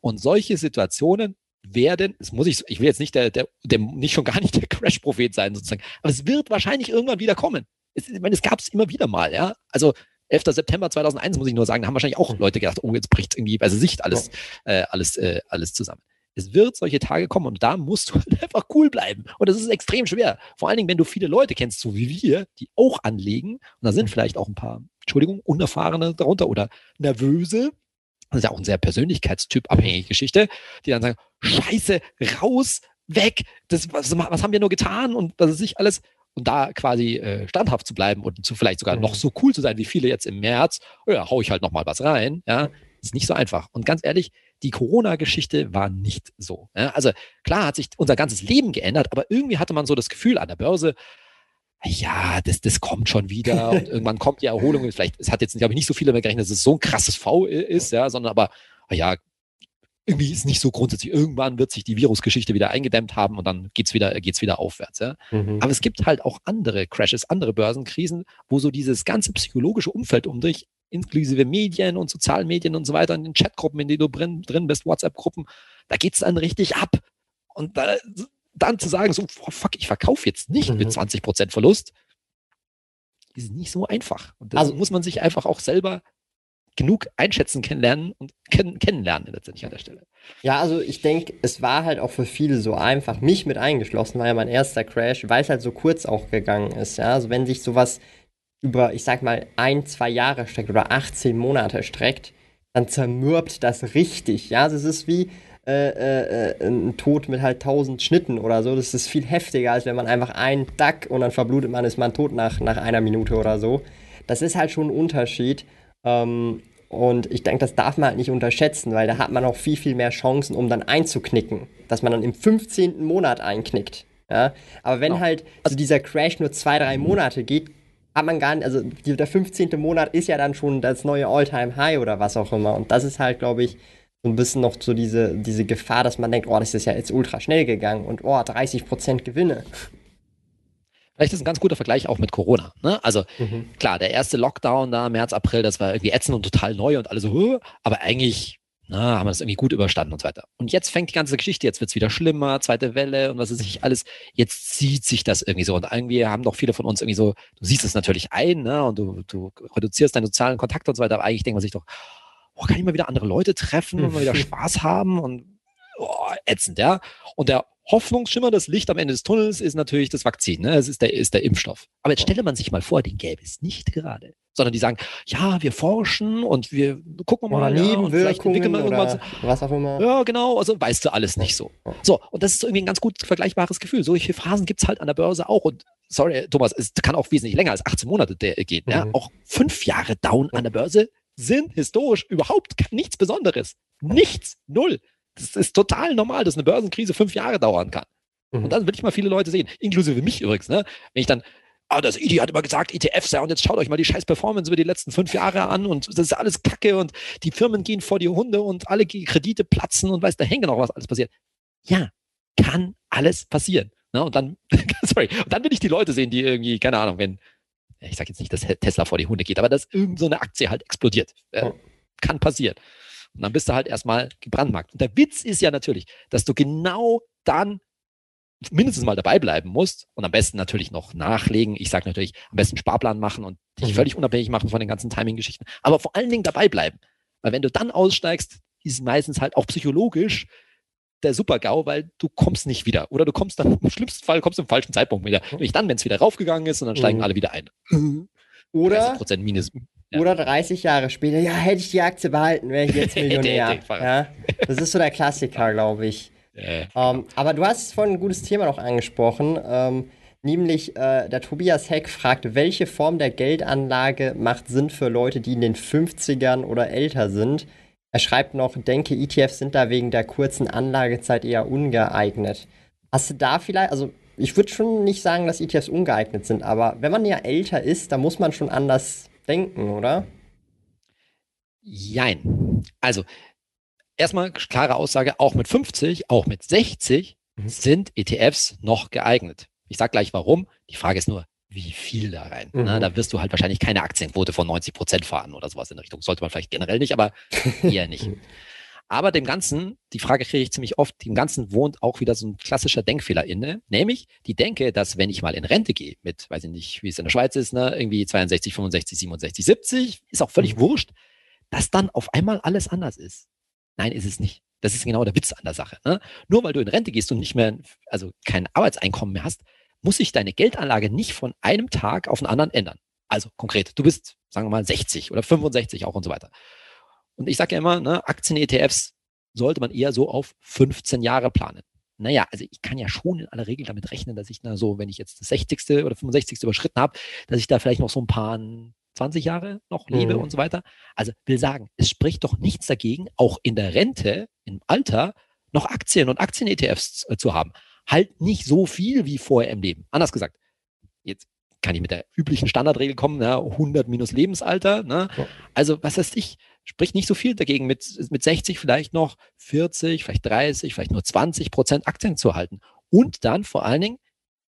Speaker 2: Und solche Situationen werden, das muss ich, ich will jetzt nicht der, der, der nicht schon gar nicht der Crash-Prophet sein sozusagen, aber es wird wahrscheinlich irgendwann wieder kommen. Es, ich meine, es gab es immer wieder mal, ja. Also 11. September 2001, muss ich nur sagen, da haben wahrscheinlich auch Leute gedacht, oh, jetzt bricht irgendwie bei Sicht alles, äh, alles, äh, alles zusammen. Es wird solche Tage kommen und da musst du (laughs) halt einfach cool bleiben. Und das ist extrem schwer. Vor allen Dingen, wenn du viele Leute kennst, so wie wir, die auch anlegen, und da sind mhm. vielleicht auch ein paar, Entschuldigung, Unerfahrene darunter oder nervöse, das ist ja auch ein sehr Persönlichkeitstyp abhängige Geschichte, die dann sagen, scheiße, raus, weg, das, was, was haben wir nur getan und was ist ich alles und da quasi äh, standhaft zu bleiben und zu vielleicht sogar mhm. noch so cool zu sein wie viele jetzt im März, oh ja, hau ich halt noch mal was rein, ja, ist nicht so einfach. Und ganz ehrlich, die Corona-Geschichte war nicht so. Ja? Also klar hat sich unser ganzes Leben geändert, aber irgendwie hatte man so das Gefühl an der Börse, ja, das, das kommt schon wieder (laughs) und irgendwann kommt die Erholung. Vielleicht, es hat jetzt, glaube ich, nicht so viele mehr gerechnet, dass es so ein krasses V ist, ja, sondern aber, ja, irgendwie ist nicht so grundsätzlich. Irgendwann wird sich die Virusgeschichte wieder eingedämmt haben und dann geht's wieder, geht's wieder aufwärts. Ja? Mhm. Aber es gibt halt auch andere Crashes, andere Börsenkrisen, wo so dieses ganze psychologische Umfeld um dich, inklusive Medien und Sozialmedien und so weiter, in den Chatgruppen, in denen du drin, drin bist, WhatsApp-Gruppen, da geht's dann richtig ab. Und da, dann zu sagen, so, oh, fuck, ich verkaufe jetzt nicht mhm. mit 20% Verlust, ist nicht so einfach. Und das also muss man sich einfach auch selber genug einschätzen kennenlernen und kenn kennenlernen letztendlich an der Stelle.
Speaker 1: Ja, also ich denke, es war halt auch für viele so einfach, mich mit eingeschlossen, war ja mein erster Crash, weil es halt so kurz auch gegangen ist. Ja, also wenn sich sowas über, ich sag mal, ein, zwei Jahre streckt oder 18 Monate streckt, dann zermürbt das richtig. Ja, also es ist wie äh, äh, äh, ein Tod mit halt tausend Schnitten oder so. Das ist viel heftiger, als wenn man einfach einen Duck und dann verblutet man, ist man tot nach, nach einer Minute oder so. Das ist halt schon ein Unterschied. Ähm, und ich denke, das darf man halt nicht unterschätzen, weil da hat man auch viel, viel mehr Chancen, um dann einzuknicken. Dass man dann im 15. Monat einknickt. Ja? Aber wenn genau. halt also dieser Crash nur zwei, drei Monate geht, hat man gar nicht, also die, der 15. Monat ist ja dann schon das neue All-Time-High oder was auch immer. Und das ist halt, glaube ich, so ein bisschen noch so diese, diese Gefahr, dass man denkt, oh, das ist ja jetzt ultra schnell gegangen und oh, 30% Gewinne.
Speaker 2: Vielleicht ist ein ganz guter Vergleich auch mit Corona. Ne? Also mhm. klar, der erste Lockdown da, März, April, das war irgendwie ätzend und total neu und alle so, aber eigentlich na, haben wir das irgendwie gut überstanden und so weiter. Und jetzt fängt die ganze Geschichte, jetzt wird es wieder schlimmer, zweite Welle und was weiß ich, alles. Jetzt zieht sich das irgendwie so. Und irgendwie haben doch viele von uns irgendwie so, du siehst es natürlich ein, ne? Und du, du reduzierst deinen sozialen Kontakt und so weiter, aber eigentlich denkt man sich doch, oh, kann ich mal wieder andere Leute treffen und mal wieder Spaß haben und oh, ätzend, ja. Und der Hoffnungsschimmer, das Licht am Ende des Tunnels ist natürlich das Vakzin, ne? Es ist der, ist der Impfstoff. Aber jetzt stelle man sich mal vor, den gäbe es nicht gerade sondern die sagen, ja, wir forschen und wir gucken mal,
Speaker 1: ja, und vielleicht entwickeln wir irgendwas. Was auch immer.
Speaker 2: Ja, genau, also weißt du alles nicht so. So, und das ist irgendwie ein ganz gut vergleichbares Gefühl. Solche Phasen gibt es halt an der Börse auch. Und sorry, Thomas, es kann auch wesentlich länger als 18 Monate gehen. Mhm. Ja? Auch fünf Jahre down an der Börse sind historisch überhaupt nichts Besonderes. Nichts, null. Das ist total normal, dass eine Börsenkrise fünf Jahre dauern kann. Mhm. Und dann will ich mal viele Leute sehen, inklusive mich übrigens, ne? Wenn ich dann ah, das IDI hat immer gesagt, ETFs, ja, und jetzt schaut euch mal die scheiß Performance über die letzten fünf Jahre an und das ist alles Kacke und die Firmen gehen vor die Hunde und alle Kredite platzen und weiß der Henker noch, was alles passiert. Ja, kann alles passieren. Ne? Und dann, (laughs) sorry, und dann will ich die Leute sehen, die irgendwie, keine Ahnung, wenn, ich sage jetzt nicht, dass Tesla vor die Hunde geht, aber dass irgendeine so Aktie halt explodiert. Äh, kann passieren. Und dann bist du halt erstmal gebrandmarkt. Und der Witz ist ja natürlich, dass du genau dann mindestens mal dabei bleiben musst und am besten natürlich noch nachlegen. Ich sage natürlich, am besten Sparplan machen und dich mhm. völlig unabhängig machen von den ganzen Timing-Geschichten. Aber vor allen Dingen dabei bleiben. Weil wenn du dann aussteigst, ist es meistens halt auch psychologisch der Super-GAU, weil du kommst nicht wieder. Oder du kommst dann, (laughs) im schlimmsten Fall kommst du im falschen Zeitpunkt wieder. Nämlich dann, wenn es wieder raufgegangen ist und dann steigen mhm. alle wieder ein.
Speaker 1: Oder, minus, ja. oder 30 Jahre später, ja, hätte ich die Aktie behalten, wäre ich jetzt (laughs) Millionär. ja, das ist so der Klassiker, glaube ich. Äh. Ähm, aber du hast vorhin ein gutes Thema noch angesprochen, ähm, nämlich äh, der Tobias Heck fragt, welche Form der Geldanlage macht Sinn für Leute, die in den 50ern oder älter sind? Er schreibt noch, denke, ETFs sind da wegen der kurzen Anlagezeit eher ungeeignet. Hast du da vielleicht, also ich würde schon nicht sagen, dass ETFs ungeeignet sind, aber wenn man ja älter ist, dann muss man schon anders denken, oder?
Speaker 2: Jein. Also, erstmal klare Aussage, auch mit 50, auch mit 60 mhm. sind ETFs noch geeignet. Ich sage gleich warum. Die Frage ist nur, wie viel da rein? Mhm. Na, da wirst du halt wahrscheinlich keine Aktienquote von 90 Prozent fahren oder sowas in der Richtung. Sollte man vielleicht generell nicht, aber (laughs) eher nicht. Aber dem Ganzen, die Frage kriege ich ziemlich oft, dem Ganzen wohnt auch wieder so ein klassischer Denkfehler inne, nämlich die Denke, dass wenn ich mal in Rente gehe, mit, weiß ich nicht, wie es in der Schweiz ist, ne, irgendwie 62, 65, 67, 70, ist auch völlig mhm. wurscht, dass dann auf einmal alles anders ist. Nein, ist es nicht. Das ist genau der Witz an der Sache. Ne? Nur weil du in Rente gehst und nicht mehr, also kein Arbeitseinkommen mehr hast, muss sich deine Geldanlage nicht von einem Tag auf den anderen ändern. Also konkret, du bist, sagen wir mal, 60 oder 65 auch und so weiter. Und ich sage ja immer, ne, Aktien-ETFs sollte man eher so auf 15 Jahre planen. Naja, also ich kann ja schon in aller Regel damit rechnen, dass ich na so, wenn ich jetzt das 60. oder 65. überschritten habe, dass ich da vielleicht noch so ein paar 20 Jahre noch lebe mhm. und so weiter. Also will sagen, es spricht doch nichts dagegen, auch in der Rente, im Alter, noch Aktien und Aktien-ETFs äh, zu haben. Halt nicht so viel wie vorher im Leben. Anders gesagt, jetzt kann ich mit der üblichen Standardregel kommen, ne, 100 minus Lebensalter. Ne? Also was heißt ich, spricht nicht so viel dagegen, mit, mit 60 vielleicht noch 40, vielleicht 30, vielleicht nur 20 Prozent Aktien zu halten. Und dann vor allen Dingen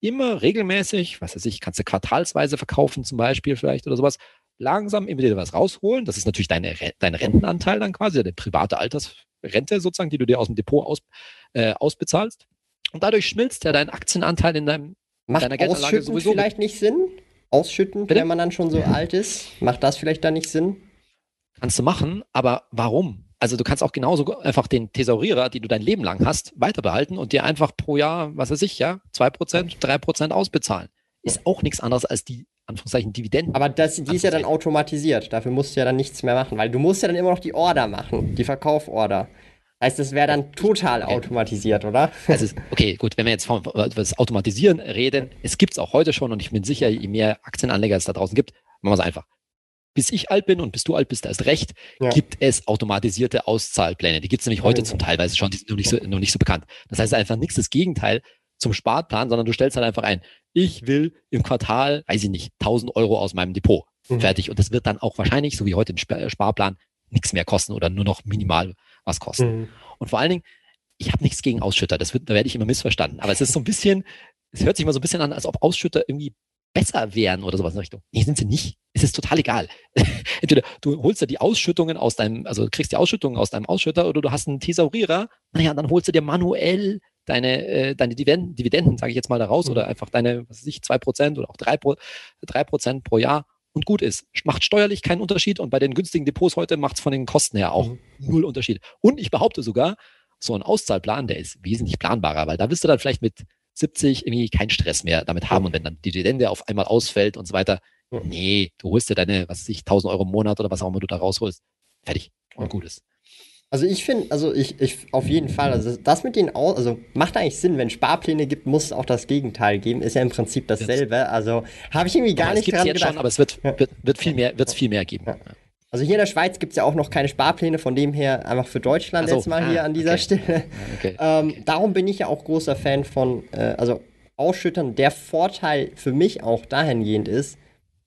Speaker 2: immer regelmäßig, was weiß ich, kannst du quartalsweise verkaufen zum Beispiel vielleicht oder sowas, langsam immer wieder was rausholen. Das ist natürlich deine, dein Rentenanteil dann quasi, deine private Altersrente sozusagen, die du dir aus dem Depot aus, äh, ausbezahlst. Und dadurch schmilzt ja dein Aktienanteil in deinem
Speaker 1: Macht deiner Geldanlage sowieso vielleicht nicht Sinn? Ausschütten, wenn man dann schon so alt ist? Macht das vielleicht dann nicht Sinn?
Speaker 2: Kannst du machen, aber warum? Also du kannst auch genauso einfach den Thesaurierer, die du dein Leben lang hast, weiter behalten und dir einfach pro Jahr, was weiß ich, ja, zwei Prozent, drei Prozent ausbezahlen. Ist auch nichts anderes als die, Anführungszeichen, Dividenden.
Speaker 1: Aber das, die ist ja dann automatisiert. Dafür musst du ja dann nichts mehr machen, weil du musst ja dann immer noch die Order machen, die Verkaufsorder. Heißt, das wäre dann total okay. automatisiert, oder?
Speaker 2: Also, okay, gut, wenn wir jetzt von das Automatisieren reden, es gibt es auch heute schon und ich bin sicher, je mehr Aktienanleger es da draußen gibt, machen wir es einfach bis ich alt bin und bis du alt bist, da ist recht, ja. gibt es automatisierte Auszahlpläne. Die gibt es nämlich heute zum Teilweise schon, die sind noch nicht, so, noch nicht so bekannt. Das heißt einfach nichts das Gegenteil zum Sparplan, sondern du stellst halt einfach ein, ich will im Quartal, weiß ich nicht, 1000 Euro aus meinem Depot. Mhm. Fertig. Und das wird dann auch wahrscheinlich, so wie heute im Sparplan, nichts mehr kosten oder nur noch minimal was kosten. Mhm. Und vor allen Dingen, ich habe nichts gegen Ausschütter, das wird, da werde ich immer missverstanden. Aber es ist so ein bisschen, es hört sich mal so ein bisschen an, als ob Ausschütter irgendwie besser wären oder sowas in Richtung. Nee, sind sie nicht. Es ist total egal. (laughs) Entweder du holst dir die Ausschüttungen aus deinem, also kriegst die Ausschüttungen aus deinem Ausschütter oder du hast einen Thesaurierer. Naja, dann holst du dir manuell deine, äh, deine Dividenden, Dividenden sage ich jetzt mal da raus, mhm. oder einfach deine, was weiß ich, zwei Prozent oder auch drei Prozent pro Jahr und gut ist. Macht steuerlich keinen Unterschied und bei den günstigen Depots heute macht es von den Kosten her auch mhm. null Unterschied. Und ich behaupte sogar, so ein Auszahlplan, der ist wesentlich planbarer, weil da wirst du dann vielleicht mit 70 irgendwie keinen Stress mehr damit haben und wenn dann die Dividende auf einmal ausfällt und so weiter, nee, du holst dir deine, was weiß ich, 1000 Euro im Monat oder was auch immer du da rausholst, fertig und gut ist.
Speaker 1: Also ich finde, also ich, ich auf jeden Fall, also das mit den, Aus also macht eigentlich Sinn, wenn Sparpläne gibt, muss es auch das Gegenteil geben, ist ja im Prinzip dasselbe. Also habe ich irgendwie gar aber nicht
Speaker 2: dran jetzt gedacht. Schon, aber es wird, wird, wird viel mehr, wird es viel mehr geben. Ja.
Speaker 1: Also hier in der Schweiz gibt es ja auch noch keine Sparpläne, von dem her einfach für Deutschland so, jetzt mal ah, hier an dieser okay. Stelle. (laughs) Okay. Ähm, darum bin ich ja auch großer Fan von, äh, also Ausschüttern. Der Vorteil für mich auch dahingehend ist,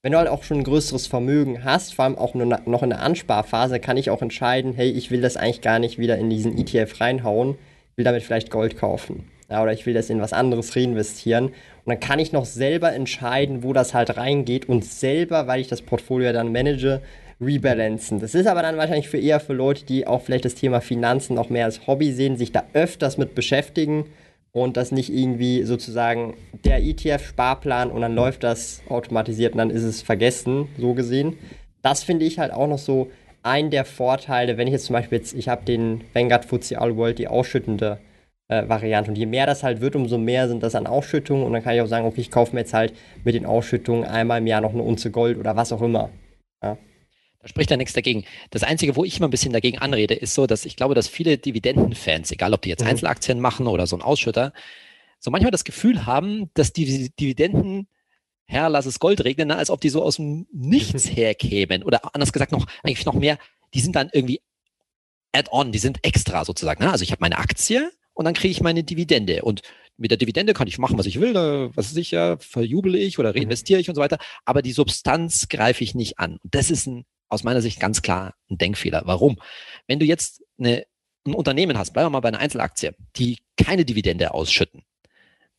Speaker 1: wenn du halt auch schon ein größeres Vermögen hast, vor allem auch nur noch in der Ansparphase, kann ich auch entscheiden, hey, ich will das eigentlich gar nicht wieder in diesen ETF reinhauen, will damit vielleicht Gold kaufen. Ja, oder ich will das in was anderes reinvestieren. Und dann kann ich noch selber entscheiden, wo das halt reingeht und selber, weil ich das Portfolio dann manage, rebalancen. Das ist aber dann wahrscheinlich für eher für Leute, die auch vielleicht das Thema Finanzen auch mehr als Hobby sehen, sich da öfters mit beschäftigen und das nicht irgendwie sozusagen der ETF-Sparplan und dann läuft das automatisiert und dann ist es vergessen, so gesehen. Das finde ich halt auch noch so ein der Vorteile, wenn ich jetzt zum Beispiel jetzt, ich habe den Vanguard FTSE All World, die ausschüttende äh, Variante und je mehr das halt wird, umso mehr sind das an Ausschüttungen und dann kann ich auch sagen, okay, ich kaufe mir jetzt halt mit den Ausschüttungen einmal im Jahr noch eine Unze Gold oder was auch immer. Ja.
Speaker 2: Da spricht ja nichts dagegen. Das Einzige, wo ich immer ein bisschen dagegen anrede, ist so, dass ich glaube, dass viele Dividendenfans, egal ob die jetzt mhm. Einzelaktien machen oder so ein Ausschütter, so manchmal das Gefühl haben, dass die Dividenden, Herr, lass es Gold regnen, als ob die so aus dem Nichts herkämen. Oder anders gesagt noch, eigentlich noch mehr, die sind dann irgendwie add-on, die sind extra sozusagen. Ne? Also ich habe meine Aktie und dann kriege ich meine Dividende. Und mit der Dividende kann ich machen, was ich will, da, was ich ja, verjubel ich oder mhm. reinvestiere ich und so weiter. Aber die Substanz greife ich nicht an. Und das ist ein aus meiner Sicht ganz klar ein Denkfehler. Warum? Wenn du jetzt eine, ein Unternehmen hast, bleiben wir mal bei einer Einzelaktie, die keine Dividende ausschütten,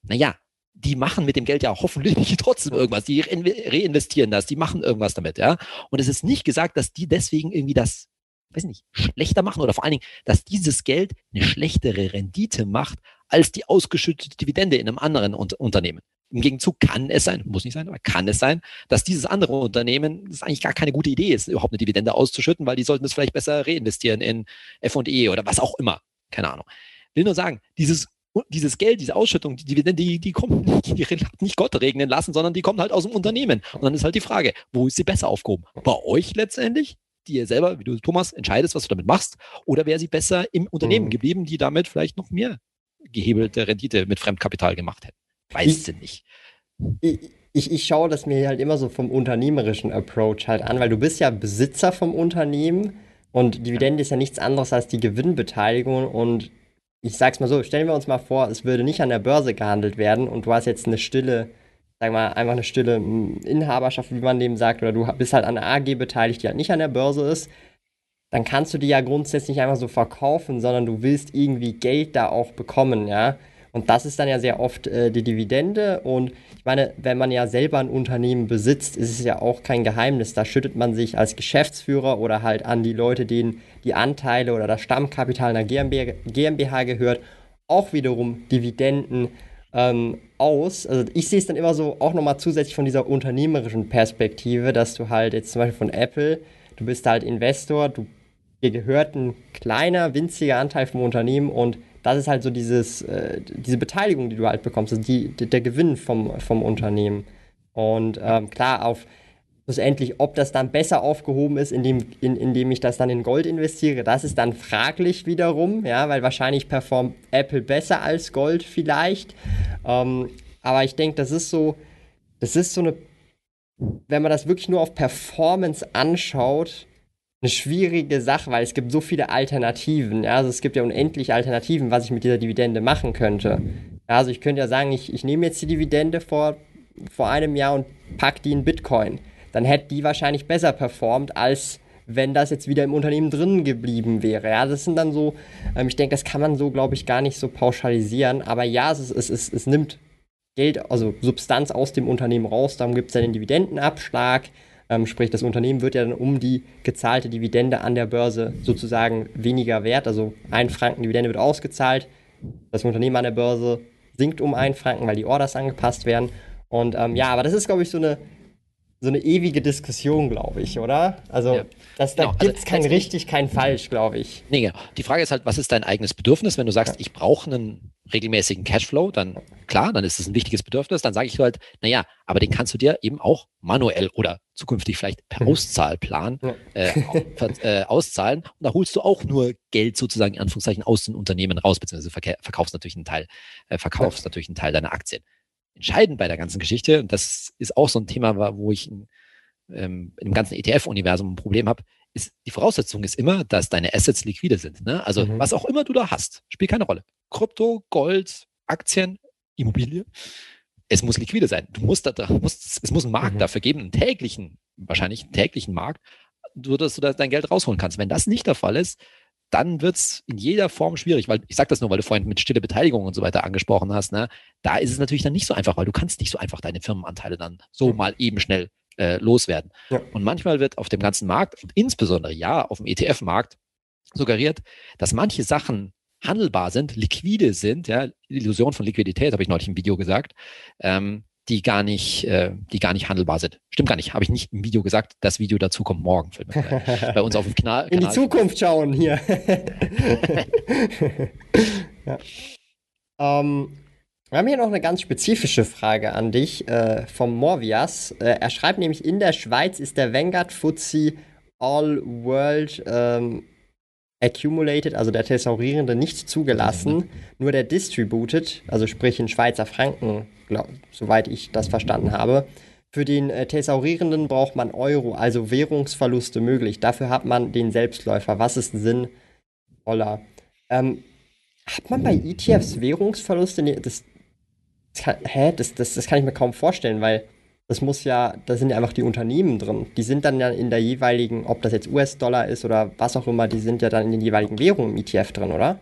Speaker 2: naja, die machen mit dem Geld ja hoffentlich (laughs) trotzdem irgendwas. Die reinvestieren das, die machen irgendwas damit, ja. Und es ist nicht gesagt, dass die deswegen irgendwie das, weiß nicht, schlechter machen oder vor allen Dingen, dass dieses Geld eine schlechtere Rendite macht als die ausgeschüttete Dividende in einem anderen Unternehmen. Im Gegenzug kann es sein, muss nicht sein, aber kann es sein, dass dieses andere Unternehmen, das eigentlich gar keine gute Idee ist, überhaupt eine Dividende auszuschütten, weil die sollten es vielleicht besser reinvestieren in F&E oder was auch immer. Keine Ahnung. Will nur sagen, dieses dieses Geld, diese Ausschüttung, die Dividende, die, die kommt (laughs) nicht, die nicht Gott regnen lassen, sondern die kommt halt aus dem Unternehmen. Und dann ist halt die Frage, wo ist sie besser aufgehoben? Bei euch letztendlich, die ihr selber, wie du Thomas, entscheidest, was du damit machst, oder wäre sie besser im Unternehmen mhm. geblieben, die damit vielleicht noch mehr gehebelte Rendite mit Fremdkapital gemacht hätten? Weißt du nicht.
Speaker 1: Ich, ich, ich schaue das mir halt immer so vom unternehmerischen Approach halt an, weil du bist ja Besitzer vom Unternehmen und Dividende ist ja nichts anderes als die Gewinnbeteiligung und ich sag's mal so, stellen wir uns mal vor, es würde nicht an der Börse gehandelt werden und du hast jetzt eine stille, sag mal, einfach eine stille Inhaberschaft, wie man dem sagt, oder du bist halt an einer AG beteiligt, die halt nicht an der Börse ist, dann kannst du die ja grundsätzlich nicht einfach so verkaufen, sondern du willst irgendwie Geld da auch bekommen, ja. Und das ist dann ja sehr oft äh, die Dividende. Und ich meine, wenn man ja selber ein Unternehmen besitzt, ist es ja auch kein Geheimnis. Da schüttet man sich als Geschäftsführer oder halt an die Leute, denen die Anteile oder das Stammkapital einer GmbH, gehört, auch wiederum Dividenden ähm, aus. Also ich sehe es dann immer so auch nochmal zusätzlich von dieser unternehmerischen Perspektive, dass du halt jetzt zum Beispiel von Apple, du bist halt Investor, du gehört ein kleiner, winziger Anteil vom Unternehmen und das ist halt so dieses, äh, diese Beteiligung, die du halt bekommst, also die, der Gewinn vom, vom Unternehmen. Und ähm, klar, auf schlussendlich, ob das dann besser aufgehoben ist, indem, in, indem ich das dann in Gold investiere, das ist dann fraglich wiederum, ja, weil wahrscheinlich performt Apple besser als Gold vielleicht. Ähm, aber ich denke, das ist so, das ist so eine, wenn man das wirklich nur auf Performance anschaut, eine schwierige Sache, weil es gibt so viele Alternativen. Ja? Also es gibt ja unendlich Alternativen, was ich mit dieser Dividende machen könnte. Also ich könnte ja sagen, ich, ich nehme jetzt die Dividende vor, vor einem Jahr und packe die in Bitcoin. Dann hätte die wahrscheinlich besser performt, als wenn das jetzt wieder im Unternehmen drin geblieben wäre. Ja, das sind dann so, ähm, ich denke, das kann man so, glaube ich, gar nicht so pauschalisieren. Aber ja, es, es, es, es nimmt Geld, also Substanz aus dem Unternehmen raus. Darum gibt es ja den Dividendenabschlag. Ähm, sprich, das Unternehmen wird ja dann um die gezahlte Dividende an der Börse sozusagen weniger wert. Also ein Franken Dividende wird ausgezahlt. Das Unternehmen an der Börse sinkt um einen Franken, weil die Orders angepasst werden. Und ähm, ja, aber das ist, glaube ich, so eine, so eine ewige Diskussion, glaube ich, oder? Also, ja. das, da genau. gibt es also, kein richtig, kein falsch, glaube ich.
Speaker 2: Nee, genau. Die Frage ist halt, was ist dein eigenes Bedürfnis? Wenn du sagst, ja. ich brauche einen regelmäßigen Cashflow, dann klar, dann ist es ein wichtiges Bedürfnis. Dann sage ich halt, naja, aber den kannst du dir eben auch manuell oder zukünftig vielleicht per mhm. Auszahlplan ja. äh, äh, auszahlen. Und da holst du auch nur Geld sozusagen in Anführungszeichen aus den Unternehmen raus, beziehungsweise verkaufst natürlich einen Teil, äh, verkaufst natürlich einen Teil deiner Aktien. Entscheidend bei der ganzen Geschichte, und das ist auch so ein Thema, wo ich in, ähm, im ganzen ETF-Universum ein Problem habe, ist, die Voraussetzung ist immer, dass deine Assets liquide sind. Ne? Also mhm. was auch immer du da hast, spielt keine Rolle. Krypto, Gold, Aktien, Immobilie. Es muss liquide sein. Du musst da, da musst, es muss einen Markt mhm. dafür geben, einen täglichen, wahrscheinlich einen täglichen Markt, sodass du da dein Geld rausholen kannst. Wenn das nicht der Fall ist, dann wird es in jeder Form schwierig, weil ich sage das nur, weil du vorhin mit stille Beteiligung und so weiter angesprochen hast. Ne? Da ist es natürlich dann nicht so einfach, weil du kannst nicht so einfach deine Firmenanteile dann so mal eben schnell äh, loswerden. Ja. Und manchmal wird auf dem ganzen Markt und insbesondere ja auf dem ETF-Markt suggeriert, dass manche Sachen handelbar sind, liquide sind, ja, Illusion von Liquidität, habe ich neulich im Video gesagt, ähm, die gar nicht, äh, die gar nicht handelbar sind. Stimmt gar nicht, habe ich nicht im Video gesagt. Das Video dazu kommt morgen (laughs) bei uns auf dem Kanal.
Speaker 1: In die Zukunft schauen hier. (laughs) ja. ähm, wir haben hier noch eine ganz spezifische Frage an dich äh, vom Morvias. Äh, er schreibt nämlich, in der Schweiz ist der Vanguard FTSE All World ähm, Accumulated, also der Thesaurierende, nicht zugelassen, mhm. nur der Distributed, also sprich in Schweizer Franken, glaub, soweit ich das verstanden habe. Für den äh, Thesaurierenden braucht man Euro, also Währungsverluste möglich. Dafür hat man den Selbstläufer. Was ist Sinn? Dollar. Ähm, hat man bei ETFs Währungsverluste? Nee, das, das, kann, hä? Das, das, das kann ich mir kaum vorstellen, weil das muss ja, da sind ja einfach die Unternehmen drin. Die sind dann ja in der jeweiligen, ob das jetzt US-Dollar ist oder was auch immer, die sind ja dann in den jeweiligen Währungen im ETF drin, oder?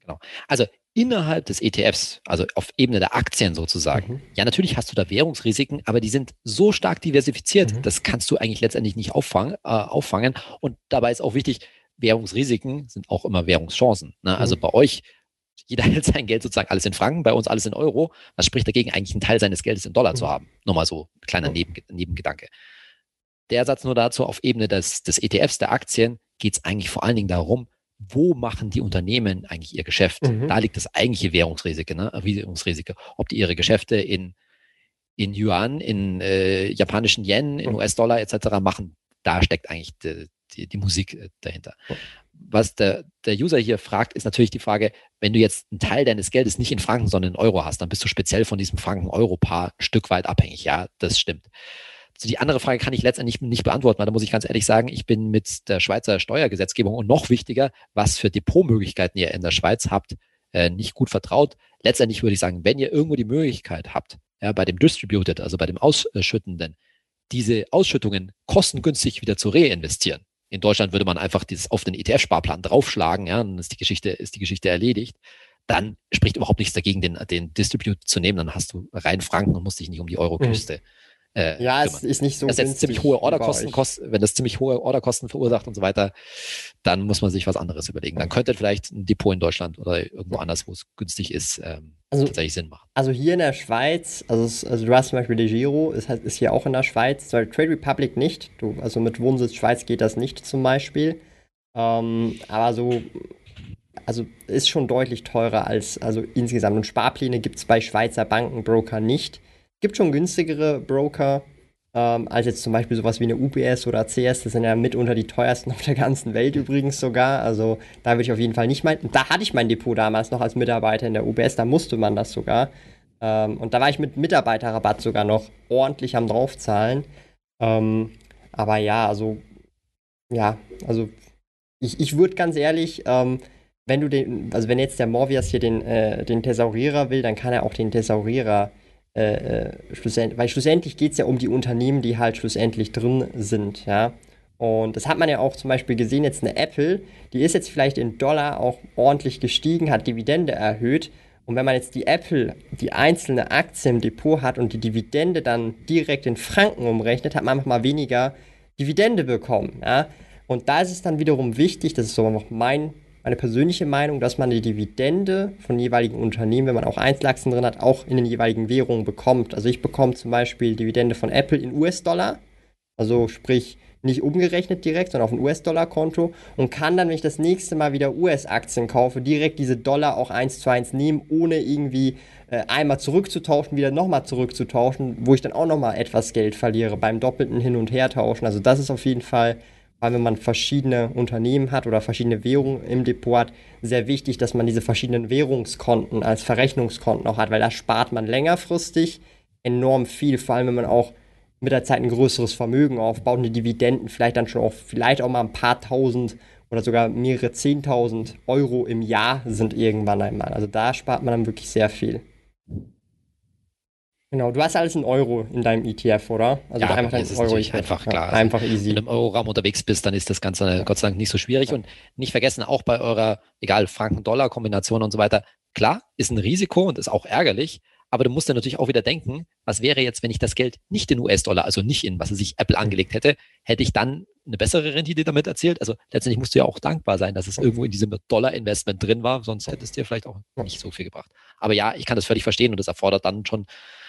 Speaker 2: Genau. Also innerhalb des ETFs, also auf Ebene der Aktien sozusagen, mhm. ja, natürlich hast du da Währungsrisiken, aber die sind so stark diversifiziert, mhm. das kannst du eigentlich letztendlich nicht auffangen, äh, auffangen. Und dabei ist auch wichtig, Währungsrisiken sind auch immer Währungschancen. Ne? Also mhm. bei euch jeder hält sein Geld sozusagen alles in Franken, bei uns alles in Euro. Was spricht dagegen, eigentlich einen Teil seines Geldes in Dollar mhm. zu haben? Nochmal so ein kleiner Neben, Nebengedanke. Der Satz nur dazu, auf Ebene des, des ETFs, der Aktien, geht es eigentlich vor allen Dingen darum, wo machen die Unternehmen eigentlich ihr Geschäft? Mhm. Da liegt das eigentliche Währungsrisiko, ne? Währungsrisiko. Ob die ihre Geschäfte in, in Yuan, in äh, japanischen Yen, in mhm. US-Dollar etc. machen, da steckt eigentlich die, die, die Musik äh, dahinter was der, der User hier fragt, ist natürlich die Frage, wenn du jetzt einen Teil deines Geldes nicht in Franken, sondern in Euro hast, dann bist du speziell von diesem Franken-Euro-Paar ein Stück weit abhängig. Ja, das stimmt. Also die andere Frage kann ich letztendlich nicht beantworten, weil da muss ich ganz ehrlich sagen, ich bin mit der Schweizer Steuergesetzgebung und noch wichtiger, was für Depotmöglichkeiten ihr in der Schweiz habt, äh, nicht gut vertraut. Letztendlich würde ich sagen, wenn ihr irgendwo die Möglichkeit habt, ja, bei dem Distributed, also bei dem Ausschüttenden, diese Ausschüttungen kostengünstig wieder zu reinvestieren, in Deutschland würde man einfach dieses auf den ETF-Sparplan draufschlagen, ja, dann ist die Geschichte, ist die Geschichte erledigt. Dann spricht überhaupt nichts dagegen, den, den Distribute zu nehmen. Dann hast du rein Franken und musst dich nicht um die Euroküste mhm
Speaker 1: äh, ja, es ist nicht so.
Speaker 2: Das jetzt ziemlich hohe Orderkosten, kost, wenn das ziemlich hohe Orderkosten verursacht und so weiter, dann muss man sich was anderes überlegen. Dann könnte vielleicht ein Depot in Deutschland oder irgendwo anders, wo es günstig ist, ähm, also, tatsächlich Sinn machen.
Speaker 1: Also hier in der Schweiz, also, also du hast zum Beispiel De Giro, ist, halt, ist hier auch in der Schweiz, Trade Republic nicht. Du, also mit Wohnsitz Schweiz geht das nicht zum Beispiel. Ähm, aber so also ist schon deutlich teurer als also insgesamt. Und Sparpläne gibt es bei Schweizer Bankenbroker nicht gibt schon günstigere Broker, ähm, als jetzt zum Beispiel sowas wie eine UPS oder CS. Das sind ja mitunter die teuersten (laughs) auf der ganzen Welt übrigens sogar. Also da würde ich auf jeden Fall nicht meinen. Da hatte ich mein Depot damals noch als Mitarbeiter in der UBS, da musste man das sogar. Ähm, und da war ich mit Mitarbeiterrabatt sogar noch ordentlich am draufzahlen. Ähm, aber ja, also, ja, also ich, ich würde ganz ehrlich, ähm, wenn du den, also wenn jetzt der Morvias hier den, äh, den Thesaurierer will, dann kann er auch den Thesaurierer äh, äh schlussendlich, weil schlussendlich geht es ja um die Unternehmen, die halt schlussendlich drin sind, ja. Und das hat man ja auch zum Beispiel gesehen, jetzt eine Apple, die ist jetzt vielleicht in Dollar auch ordentlich gestiegen, hat Dividende erhöht. Und wenn man jetzt die Apple, die einzelne Aktie im Depot hat und die Dividende dann direkt in Franken umrechnet, hat man einfach mal weniger Dividende bekommen. Ja? Und da ist es dann wiederum wichtig, das ist so noch mein, meine persönliche Meinung, dass man die Dividende von jeweiligen Unternehmen, wenn man auch Einzelaktien drin hat, auch in den jeweiligen Währungen bekommt. Also ich bekomme zum Beispiel Dividende von Apple in US-Dollar, also sprich nicht umgerechnet direkt, sondern auf ein US-Dollar-Konto und kann dann, wenn ich das nächste Mal wieder US-Aktien kaufe, direkt diese Dollar auch eins zu eins nehmen, ohne irgendwie äh, einmal zurückzutauschen, wieder nochmal zurückzutauschen, wo ich dann auch nochmal etwas Geld verliere beim doppelten Hin- und Hertauschen. Also das ist auf jeden Fall, weil wenn man verschiedene Unternehmen hat oder verschiedene Währungen im Depot hat, sehr wichtig, dass man diese verschiedenen Währungskonten als Verrechnungskonten auch hat, weil da spart man längerfristig enorm viel, vor allem wenn man auch mit der Zeit ein größeres Vermögen aufbaut und die Dividenden vielleicht dann schon auf vielleicht auch mal ein paar tausend oder sogar mehrere zehntausend Euro im Jahr sind irgendwann einmal. Also da spart man dann wirklich sehr viel. Genau, du hast alles in Euro in deinem ETF, oder?
Speaker 2: Also ja, einfach dein ist Euro ETF. einfach klar. Ja,
Speaker 1: einfach easy.
Speaker 2: Wenn du im Euro-Raum unterwegs bist, dann ist das Ganze Gott sei Dank nicht so schwierig. Und nicht vergessen, auch bei eurer, egal, Franken-Dollar-Kombination und so weiter, klar, ist ein Risiko und ist auch ärgerlich, aber du musst dann natürlich auch wieder denken, was wäre jetzt, wenn ich das Geld nicht in US-Dollar, also nicht in, was sich Apple angelegt hätte, hätte ich dann eine bessere Rendite damit erzielt? Also letztendlich musst du ja auch dankbar sein, dass es irgendwo in diesem Dollar-Investment drin war, sonst hätte es dir vielleicht auch nicht so viel gebracht. Aber ja, ich kann das völlig verstehen und das erfordert dann schon,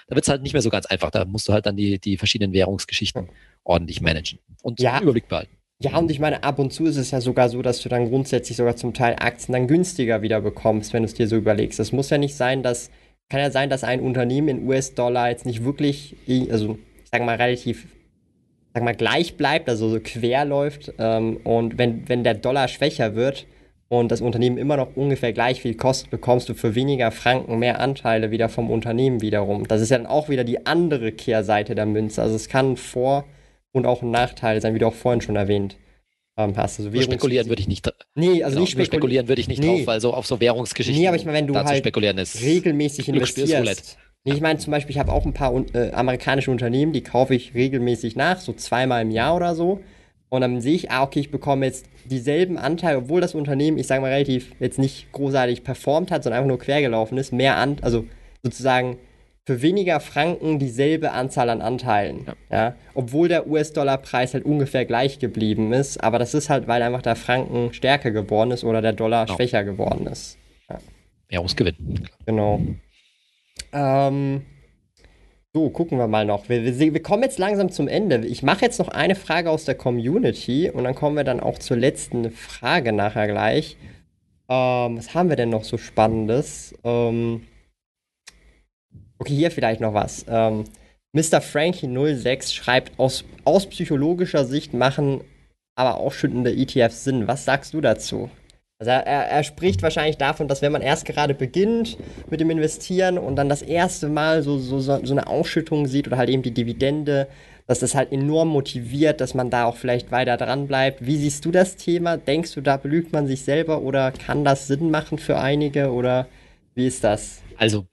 Speaker 2: da wird es halt nicht mehr so ganz einfach. Da musst du halt dann die, die verschiedenen Währungsgeschichten ordentlich managen und
Speaker 1: ja.
Speaker 2: Überblick behalten.
Speaker 1: Ja, und ich meine, ab und zu ist es ja sogar so, dass du dann grundsätzlich sogar zum Teil Aktien dann günstiger wieder bekommst, wenn du es dir so überlegst. Es muss ja nicht sein, dass kann ja sein, dass ein Unternehmen in US-Dollar jetzt nicht wirklich, also ich sage mal relativ, sag mal gleich bleibt, also so quer läuft. Ähm, und wenn, wenn der Dollar schwächer wird und das Unternehmen immer noch ungefähr gleich viel kostet, bekommst du für weniger Franken mehr Anteile wieder vom Unternehmen wiederum. Das ist ja dann auch wieder die andere Kehrseite der Münze. Also es kann ein Vor- und auch ein Nachteil sein, wie du auch vorhin schon erwähnt
Speaker 2: ähm, hast. Also spekulieren würde ich nicht.
Speaker 1: Nee, also genau, nicht
Speaker 2: spekul spekulieren würde ich nicht nee. drauf, weil so auf so Währungsgeschichten.
Speaker 1: Nee, aber ich meine, wenn du halt regelmäßig investierst. Nee, ich meine zum Beispiel, ich habe auch ein paar äh, amerikanische Unternehmen, die kaufe ich regelmäßig nach, so zweimal im Jahr oder so. Und dann sehe ich, ah, okay, ich bekomme jetzt dieselben Anteile, obwohl das Unternehmen, ich sage mal, relativ jetzt nicht großartig performt hat, sondern einfach nur quer gelaufen ist, mehr an, also sozusagen für weniger Franken dieselbe Anzahl an Anteilen. Ja. ja? Obwohl der US-Dollar-Preis halt ungefähr gleich geblieben ist. Aber das ist halt, weil einfach der Franken stärker geworden ist oder der Dollar genau. schwächer geworden ist.
Speaker 2: Ja. Währungsgewinn.
Speaker 1: Genau. Ähm, so, gucken wir mal noch. Wir, wir, wir, kommen jetzt langsam zum Ende. Ich mache jetzt noch eine Frage aus der Community und dann kommen wir dann auch zur letzten Frage nachher gleich. Ähm, was haben wir denn noch so Spannendes? Ähm, Okay, hier vielleicht noch was. Ähm, Mr. Frankie06 schreibt, aus, aus psychologischer Sicht machen aber auch schüttende ETFs Sinn. Was sagst du dazu? Also er, er, spricht wahrscheinlich davon, dass wenn man erst gerade beginnt mit dem Investieren und dann das erste Mal so, so, so eine Ausschüttung sieht oder halt eben die Dividende, dass das halt enorm motiviert, dass man da auch vielleicht weiter dran bleibt. Wie siehst du das Thema? Denkst du, da belügt man sich selber oder kann das Sinn machen für einige oder wie ist das?
Speaker 2: Also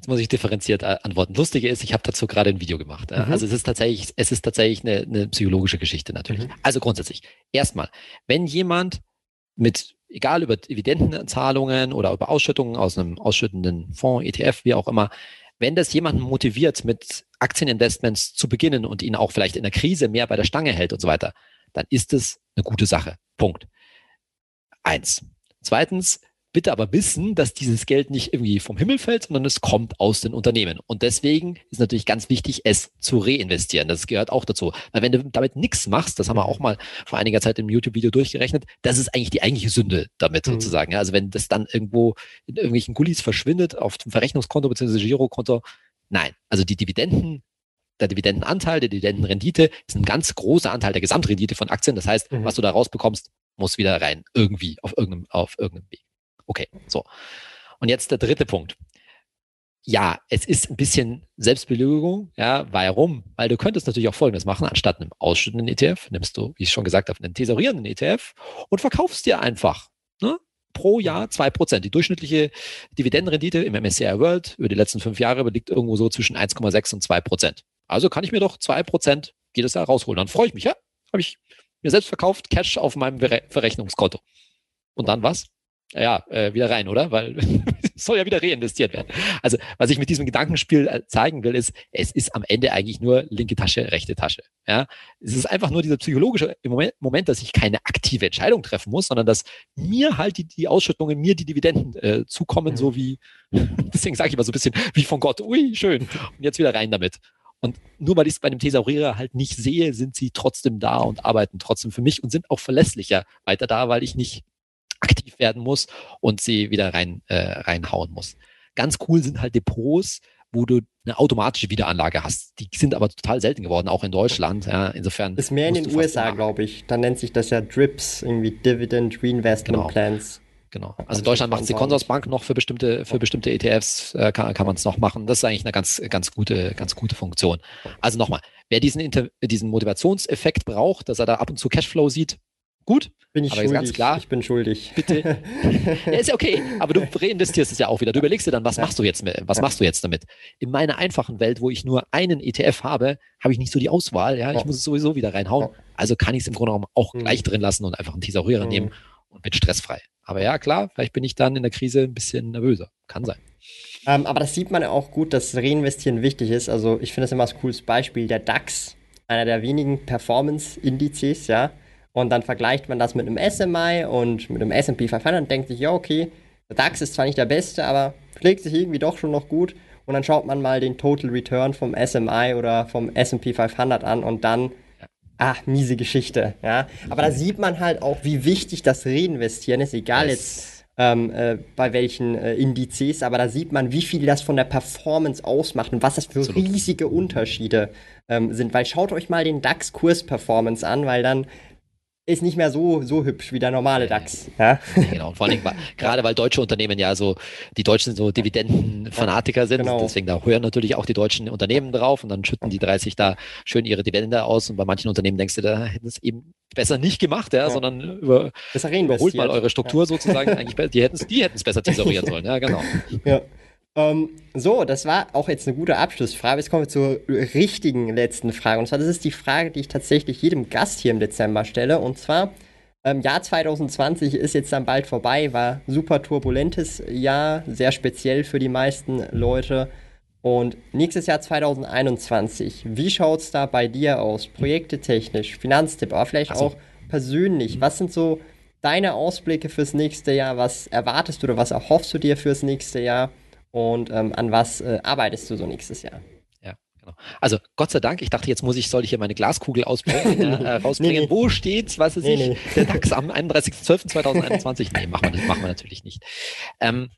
Speaker 2: Jetzt muss ich differenziert äh, antworten. Lustige ist, ich habe dazu gerade ein Video gemacht. Mhm. Also es ist tatsächlich, es ist tatsächlich eine, eine psychologische Geschichte natürlich. Mhm. Also grundsätzlich, erstmal, wenn jemand mit, egal über Dividendenzahlungen oder über Ausschüttungen aus einem ausschüttenden Fonds, ETF, wie auch immer, wenn das jemanden motiviert, mit Aktieninvestments zu beginnen und ihn auch vielleicht in der Krise mehr bei der Stange hält und so weiter, dann ist es eine gute Sache. Punkt. Eins. Zweitens, bitte aber wissen, dass dieses Geld nicht irgendwie vom Himmel fällt, sondern es kommt aus den Unternehmen. Und deswegen ist natürlich ganz wichtig, es zu reinvestieren. Das gehört auch dazu. Weil wenn du damit nichts machst, das haben wir auch mal vor einiger Zeit im YouTube-Video durchgerechnet, das ist eigentlich die eigentliche Sünde damit mhm. sozusagen. Also wenn das dann irgendwo in irgendwelchen Gullis verschwindet auf dem Verrechnungskonto bzw. Girokonto, nein. Also die Dividenden der Dividendenanteil, der Dividendenrendite ist ein ganz großer Anteil der Gesamtrendite von Aktien. Das heißt, mhm. was du da rausbekommst, muss wieder rein. Irgendwie, auf irgendeinem, auf irgendeinem Weg. Okay, so. Und jetzt der dritte Punkt. Ja, es ist ein bisschen Selbstbelügung. Ja, warum? Weil du könntest natürlich auch Folgendes machen. Anstatt einem ausschüttenden ETF nimmst du, wie ich schon gesagt habe, einen tesorierenden ETF und verkaufst dir einfach. Ne? pro Jahr 2%. Die durchschnittliche Dividendenrendite im MSCI World über die letzten fünf Jahre liegt irgendwo so zwischen 1,6 und 2%. Also kann ich mir doch 2% jedes Jahr rausholen. Dann freue ich mich, ja? Habe ich mir selbst verkauft, Cash auf meinem Verrechnungskonto. Und dann was? Ja, äh, wieder rein, oder? Weil es (laughs) soll ja wieder reinvestiert werden. Also, was ich mit diesem Gedankenspiel äh, zeigen will, ist, es ist am Ende eigentlich nur linke Tasche, rechte Tasche. Ja, es ist einfach nur dieser psychologische Moment, Moment dass ich keine aktive Entscheidung treffen muss, sondern dass mir halt die, die Ausschüttungen, mir die Dividenden äh, zukommen, so wie, (laughs) deswegen sage ich mal so ein bisschen, wie von Gott, ui, schön. Und jetzt wieder rein damit. Und nur weil ich es bei einem Thesaurierer halt nicht sehe, sind sie trotzdem da und arbeiten trotzdem für mich und sind auch verlässlicher weiter da, weil ich nicht aktiv werden muss und sie wieder rein, äh, reinhauen muss. Ganz cool sind halt Depots, wo du eine automatische Wiederanlage hast. Die sind aber total selten geworden, auch in Deutschland. Ja, insofern.
Speaker 1: Ist mehr in den USA, glaube ich. Da nennt sich das ja DRIPS, irgendwie Dividend Reinvestment
Speaker 2: genau.
Speaker 1: Plans.
Speaker 2: Genau. Also in Deutschland macht es die Consorsbank noch für bestimmte, für bestimmte ETFs, äh, kann, kann man es noch machen. Das ist eigentlich eine ganz, ganz gute, ganz gute Funktion. Also nochmal, wer diesen, Inter diesen Motivationseffekt braucht, dass er da ab und zu Cashflow sieht, gut.
Speaker 1: Bin ich
Speaker 2: aber
Speaker 1: schuldig.
Speaker 2: ganz klar.
Speaker 1: Ich bin schuldig.
Speaker 2: Bitte. (laughs) ja, ist ja okay. Aber du reinvestierst es ja auch wieder. Du überlegst dir dann, was machst du jetzt mit, was machst du jetzt damit? In meiner einfachen Welt, wo ich nur einen ETF habe, habe ich nicht so die Auswahl. Ja, ich muss es sowieso wieder reinhauen. Also kann ich es im Grunde genommen auch mhm. gleich drin lassen und einfach einen Thesaurierer mhm. nehmen und bin stressfrei. Aber ja, klar, vielleicht bin ich dann in der Krise ein bisschen nervöser. Kann sein.
Speaker 1: Ähm, aber das sieht man ja auch gut, dass Reinvestieren wichtig ist. Also ich finde das immer ein cooles Beispiel. Der DAX, einer der wenigen Performance-Indizes, ja, und dann vergleicht man das mit einem SMI und mit einem S&P 500 und denkt sich, ja, okay, der DAX ist zwar nicht der beste, aber schlägt sich irgendwie doch schon noch gut. Und dann schaut man mal den Total Return vom SMI oder vom S&P 500 an und dann, ah, miese Geschichte, ja. Aber da sieht man halt auch, wie wichtig das Reinvestieren ist, egal jetzt ähm, äh, bei welchen äh, Indizes, aber da sieht man, wie viel das von der Performance ausmacht und was das für Absolut. riesige Unterschiede ähm, sind. Weil schaut euch mal den DAX-Kurs-Performance an, weil dann ist nicht mehr so, so hübsch wie der normale DAX. Ja? (laughs)
Speaker 2: Genau, vor allem gerade weil deutsche Unternehmen ja so, die Deutschen so Dividendenfanatiker sind, genau. deswegen da hören natürlich auch die deutschen Unternehmen drauf und dann schütten die 30 da schön ihre Dividende aus und bei manchen Unternehmen denkst du, da hätten es eben besser nicht gemacht, ja, ja. sondern über, überholt mal eure Struktur ja. sozusagen. Eigentlich, die hätten es die besser (laughs) thesaurieren sollen, ja, genau.
Speaker 1: Ja. Ähm, so, das war auch jetzt eine gute Abschlussfrage. Jetzt kommen wir zur richtigen letzten Frage. Und zwar, das ist die Frage, die ich tatsächlich jedem Gast hier im Dezember stelle. Und zwar, ähm, Jahr 2020 ist jetzt dann bald vorbei, war super turbulentes Jahr, sehr speziell für die meisten Leute. Und nächstes Jahr 2021, wie schaut es da bei dir aus? Projekte technisch, Finanztipp, aber vielleicht also, auch persönlich. Was sind so deine Ausblicke fürs nächste Jahr? Was erwartest du oder was erhoffst du dir fürs nächste Jahr? Und ähm, an was äh, arbeitest du so nächstes Jahr?
Speaker 2: Ja, genau. Also Gott sei Dank, ich dachte, jetzt muss ich, soll ich hier meine Glaskugel ausbringen, (laughs) äh, rausbringen. Nee. Wo steht, was ist nee, ich, nee. der DAX am 31.12.2021? nee, machen wir, machen wir natürlich nicht. Ähm,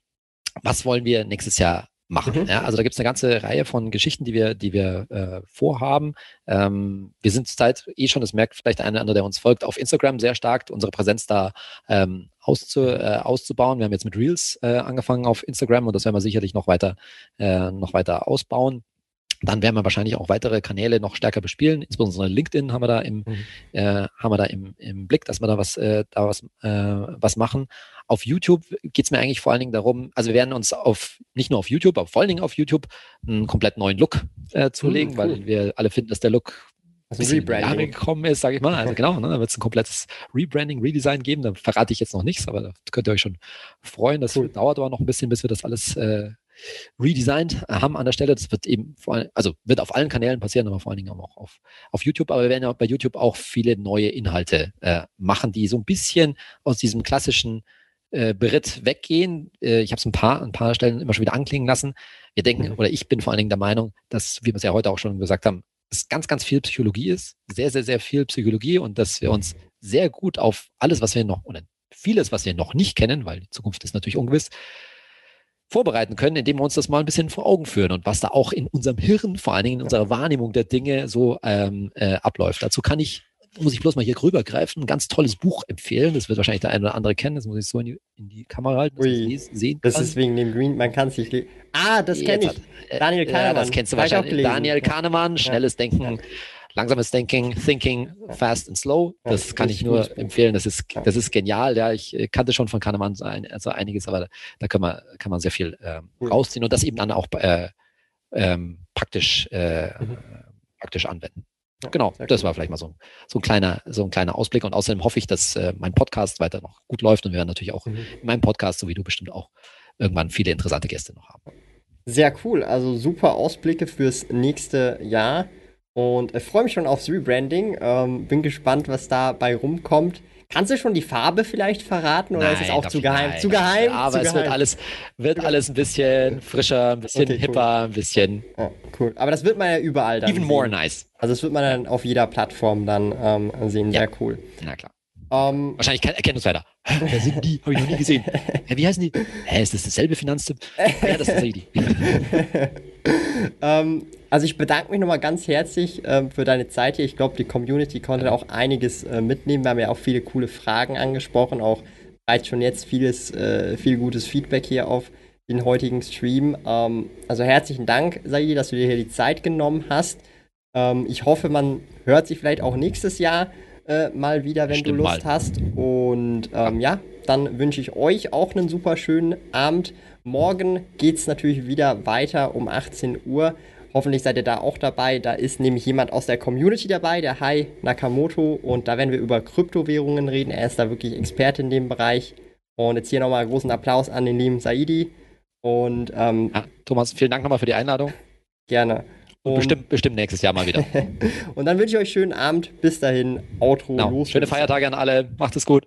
Speaker 2: was wollen wir nächstes Jahr machen. Mhm. Ja, also da gibt es eine ganze Reihe von Geschichten, die wir, die wir äh, vorhaben. Ähm, wir sind zurzeit eh schon, das merkt vielleicht der eine oder andere, der uns folgt, auf Instagram sehr stark, unsere Präsenz da ähm, auszu, äh, auszubauen. Wir haben jetzt mit Reels äh, angefangen auf Instagram und das werden wir sicherlich noch weiter, äh, noch weiter ausbauen. Dann werden wir wahrscheinlich auch weitere Kanäle noch stärker bespielen. Insbesondere LinkedIn haben wir da im, mhm. äh, haben wir da im, im Blick, dass wir da was, äh, da was, äh, was machen. Auf YouTube geht es mir eigentlich vor allen Dingen darum, also wir werden uns auf, nicht nur auf YouTube, aber vor allen Dingen auf YouTube einen komplett neuen Look äh, zulegen, mhm, cool. weil wir alle finden, dass der Look also Rebranding gekommen ist, sage ich mal. Also genau, ne, da wird es ein komplettes Rebranding, Redesign geben. Da verrate ich jetzt noch nichts, aber da könnt ihr euch schon freuen. Das cool. dauert aber noch ein bisschen, bis wir das alles äh, redesigned haben an der Stelle. Das wird eben vor allem, also wird auf allen Kanälen passieren, aber vor allen Dingen auch auf, auf YouTube. Aber wir werden ja bei YouTube auch viele neue Inhalte äh, machen, die so ein bisschen aus diesem klassischen äh, Beritt weggehen. Äh, ich habe es ein paar, ein paar Stellen immer schon wieder anklingen lassen. Wir denken, mhm. oder ich bin vor allen Dingen der Meinung, dass, wie wir es ja heute auch schon gesagt haben, es ganz, ganz viel Psychologie ist, sehr, sehr, sehr viel Psychologie und dass wir uns sehr gut auf alles, was wir noch, oder vieles, was wir noch nicht kennen, weil die Zukunft ist natürlich ungewiss, vorbereiten können, indem wir uns das mal ein bisschen vor Augen führen und was da auch in unserem Hirn, vor allen Dingen in unserer Wahrnehmung der Dinge so ähm, äh, abläuft. Dazu kann ich, muss ich bloß mal hier rübergreifen, ein ganz tolles Buch empfehlen. Das wird wahrscheinlich der eine oder andere kennen. Das muss ich so in die, in die Kamera halten, dass
Speaker 1: Ui, sehen kann. Das ist wegen dem Green, man kann es nicht Ah, das kenne ich.
Speaker 2: Daniel Kahnemann. Ja, das kennst du wahrscheinlich. Daniel Kahnemann, schnelles Denken. langsames Denken, Thinking, Fast and Slow. Das kann ich nur empfehlen. Das ist, das ist genial. Ja, ich äh, kannte schon von Kahnemann also einiges, aber da kann man, kann man sehr viel ähm, rausziehen und das eben dann auch äh, ähm, praktisch, äh, mhm. praktisch anwenden. Ja, genau, das war vielleicht mal so, so, ein kleiner, so ein kleiner Ausblick. Und außerdem hoffe ich, dass äh, mein Podcast weiter noch gut läuft und wir werden natürlich auch mhm. in meinem Podcast, so wie du bestimmt auch, irgendwann viele interessante Gäste noch haben.
Speaker 1: Sehr cool, also super Ausblicke fürs nächste Jahr. Und ich freue mich schon aufs Rebranding. Ähm, bin gespannt, was dabei rumkommt. Kannst du schon die Farbe vielleicht verraten oder nein, ist es auch zu geheim? Nein.
Speaker 2: Zu geheim? Aber zu es geheim. wird alles, wird alles ein bisschen frischer, ein bisschen okay, hipper, cool. ein bisschen.
Speaker 1: Ja, cool. Aber das wird man ja überall dann.
Speaker 2: Even sehen. more nice.
Speaker 1: Also das wird man dann auf jeder Plattform dann ähm, sehen. Sehr ja. cool.
Speaker 2: Na klar. Um, ähm, Wahrscheinlich Erkennungsweiter. Wer sind die? Habe ich noch nie gesehen. Ja, wie heißen die? Hä, ist das dasselbe Finanztipp? ja, das ist tatsächlich die.
Speaker 1: um, (laughs) ähm, also ich bedanke mich nochmal ganz herzlich äh, für deine Zeit hier. Ich glaube, die Community konnte auch einiges äh, mitnehmen. Wir haben ja auch viele coole Fragen angesprochen, auch bereits schon jetzt vieles, äh, viel gutes Feedback hier auf den heutigen Stream. Ähm, also herzlichen Dank, Saidi, dass du dir hier die Zeit genommen hast. Ähm, ich hoffe, man hört sich vielleicht auch nächstes Jahr äh, mal wieder, wenn Stimmt du Lust mal. hast. Und ähm, ja, dann wünsche ich euch auch einen super schönen Abend. Morgen geht es natürlich wieder weiter um 18 Uhr. Hoffentlich seid ihr da auch dabei. Da ist nämlich jemand aus der Community dabei, der Hai Nakamoto. Und da werden wir über Kryptowährungen reden. Er ist da wirklich Experte in dem Bereich. Und jetzt hier nochmal großen Applaus an den lieben Saidi. Und ähm,
Speaker 2: ja, Thomas, vielen Dank nochmal für die Einladung.
Speaker 1: Gerne.
Speaker 2: Und bestimmt, bestimmt nächstes Jahr mal wieder. (laughs)
Speaker 1: und dann wünsche ich euch schönen Abend. Bis dahin, Outro
Speaker 2: genau. los. Schöne Feiertage an alle. Macht es gut.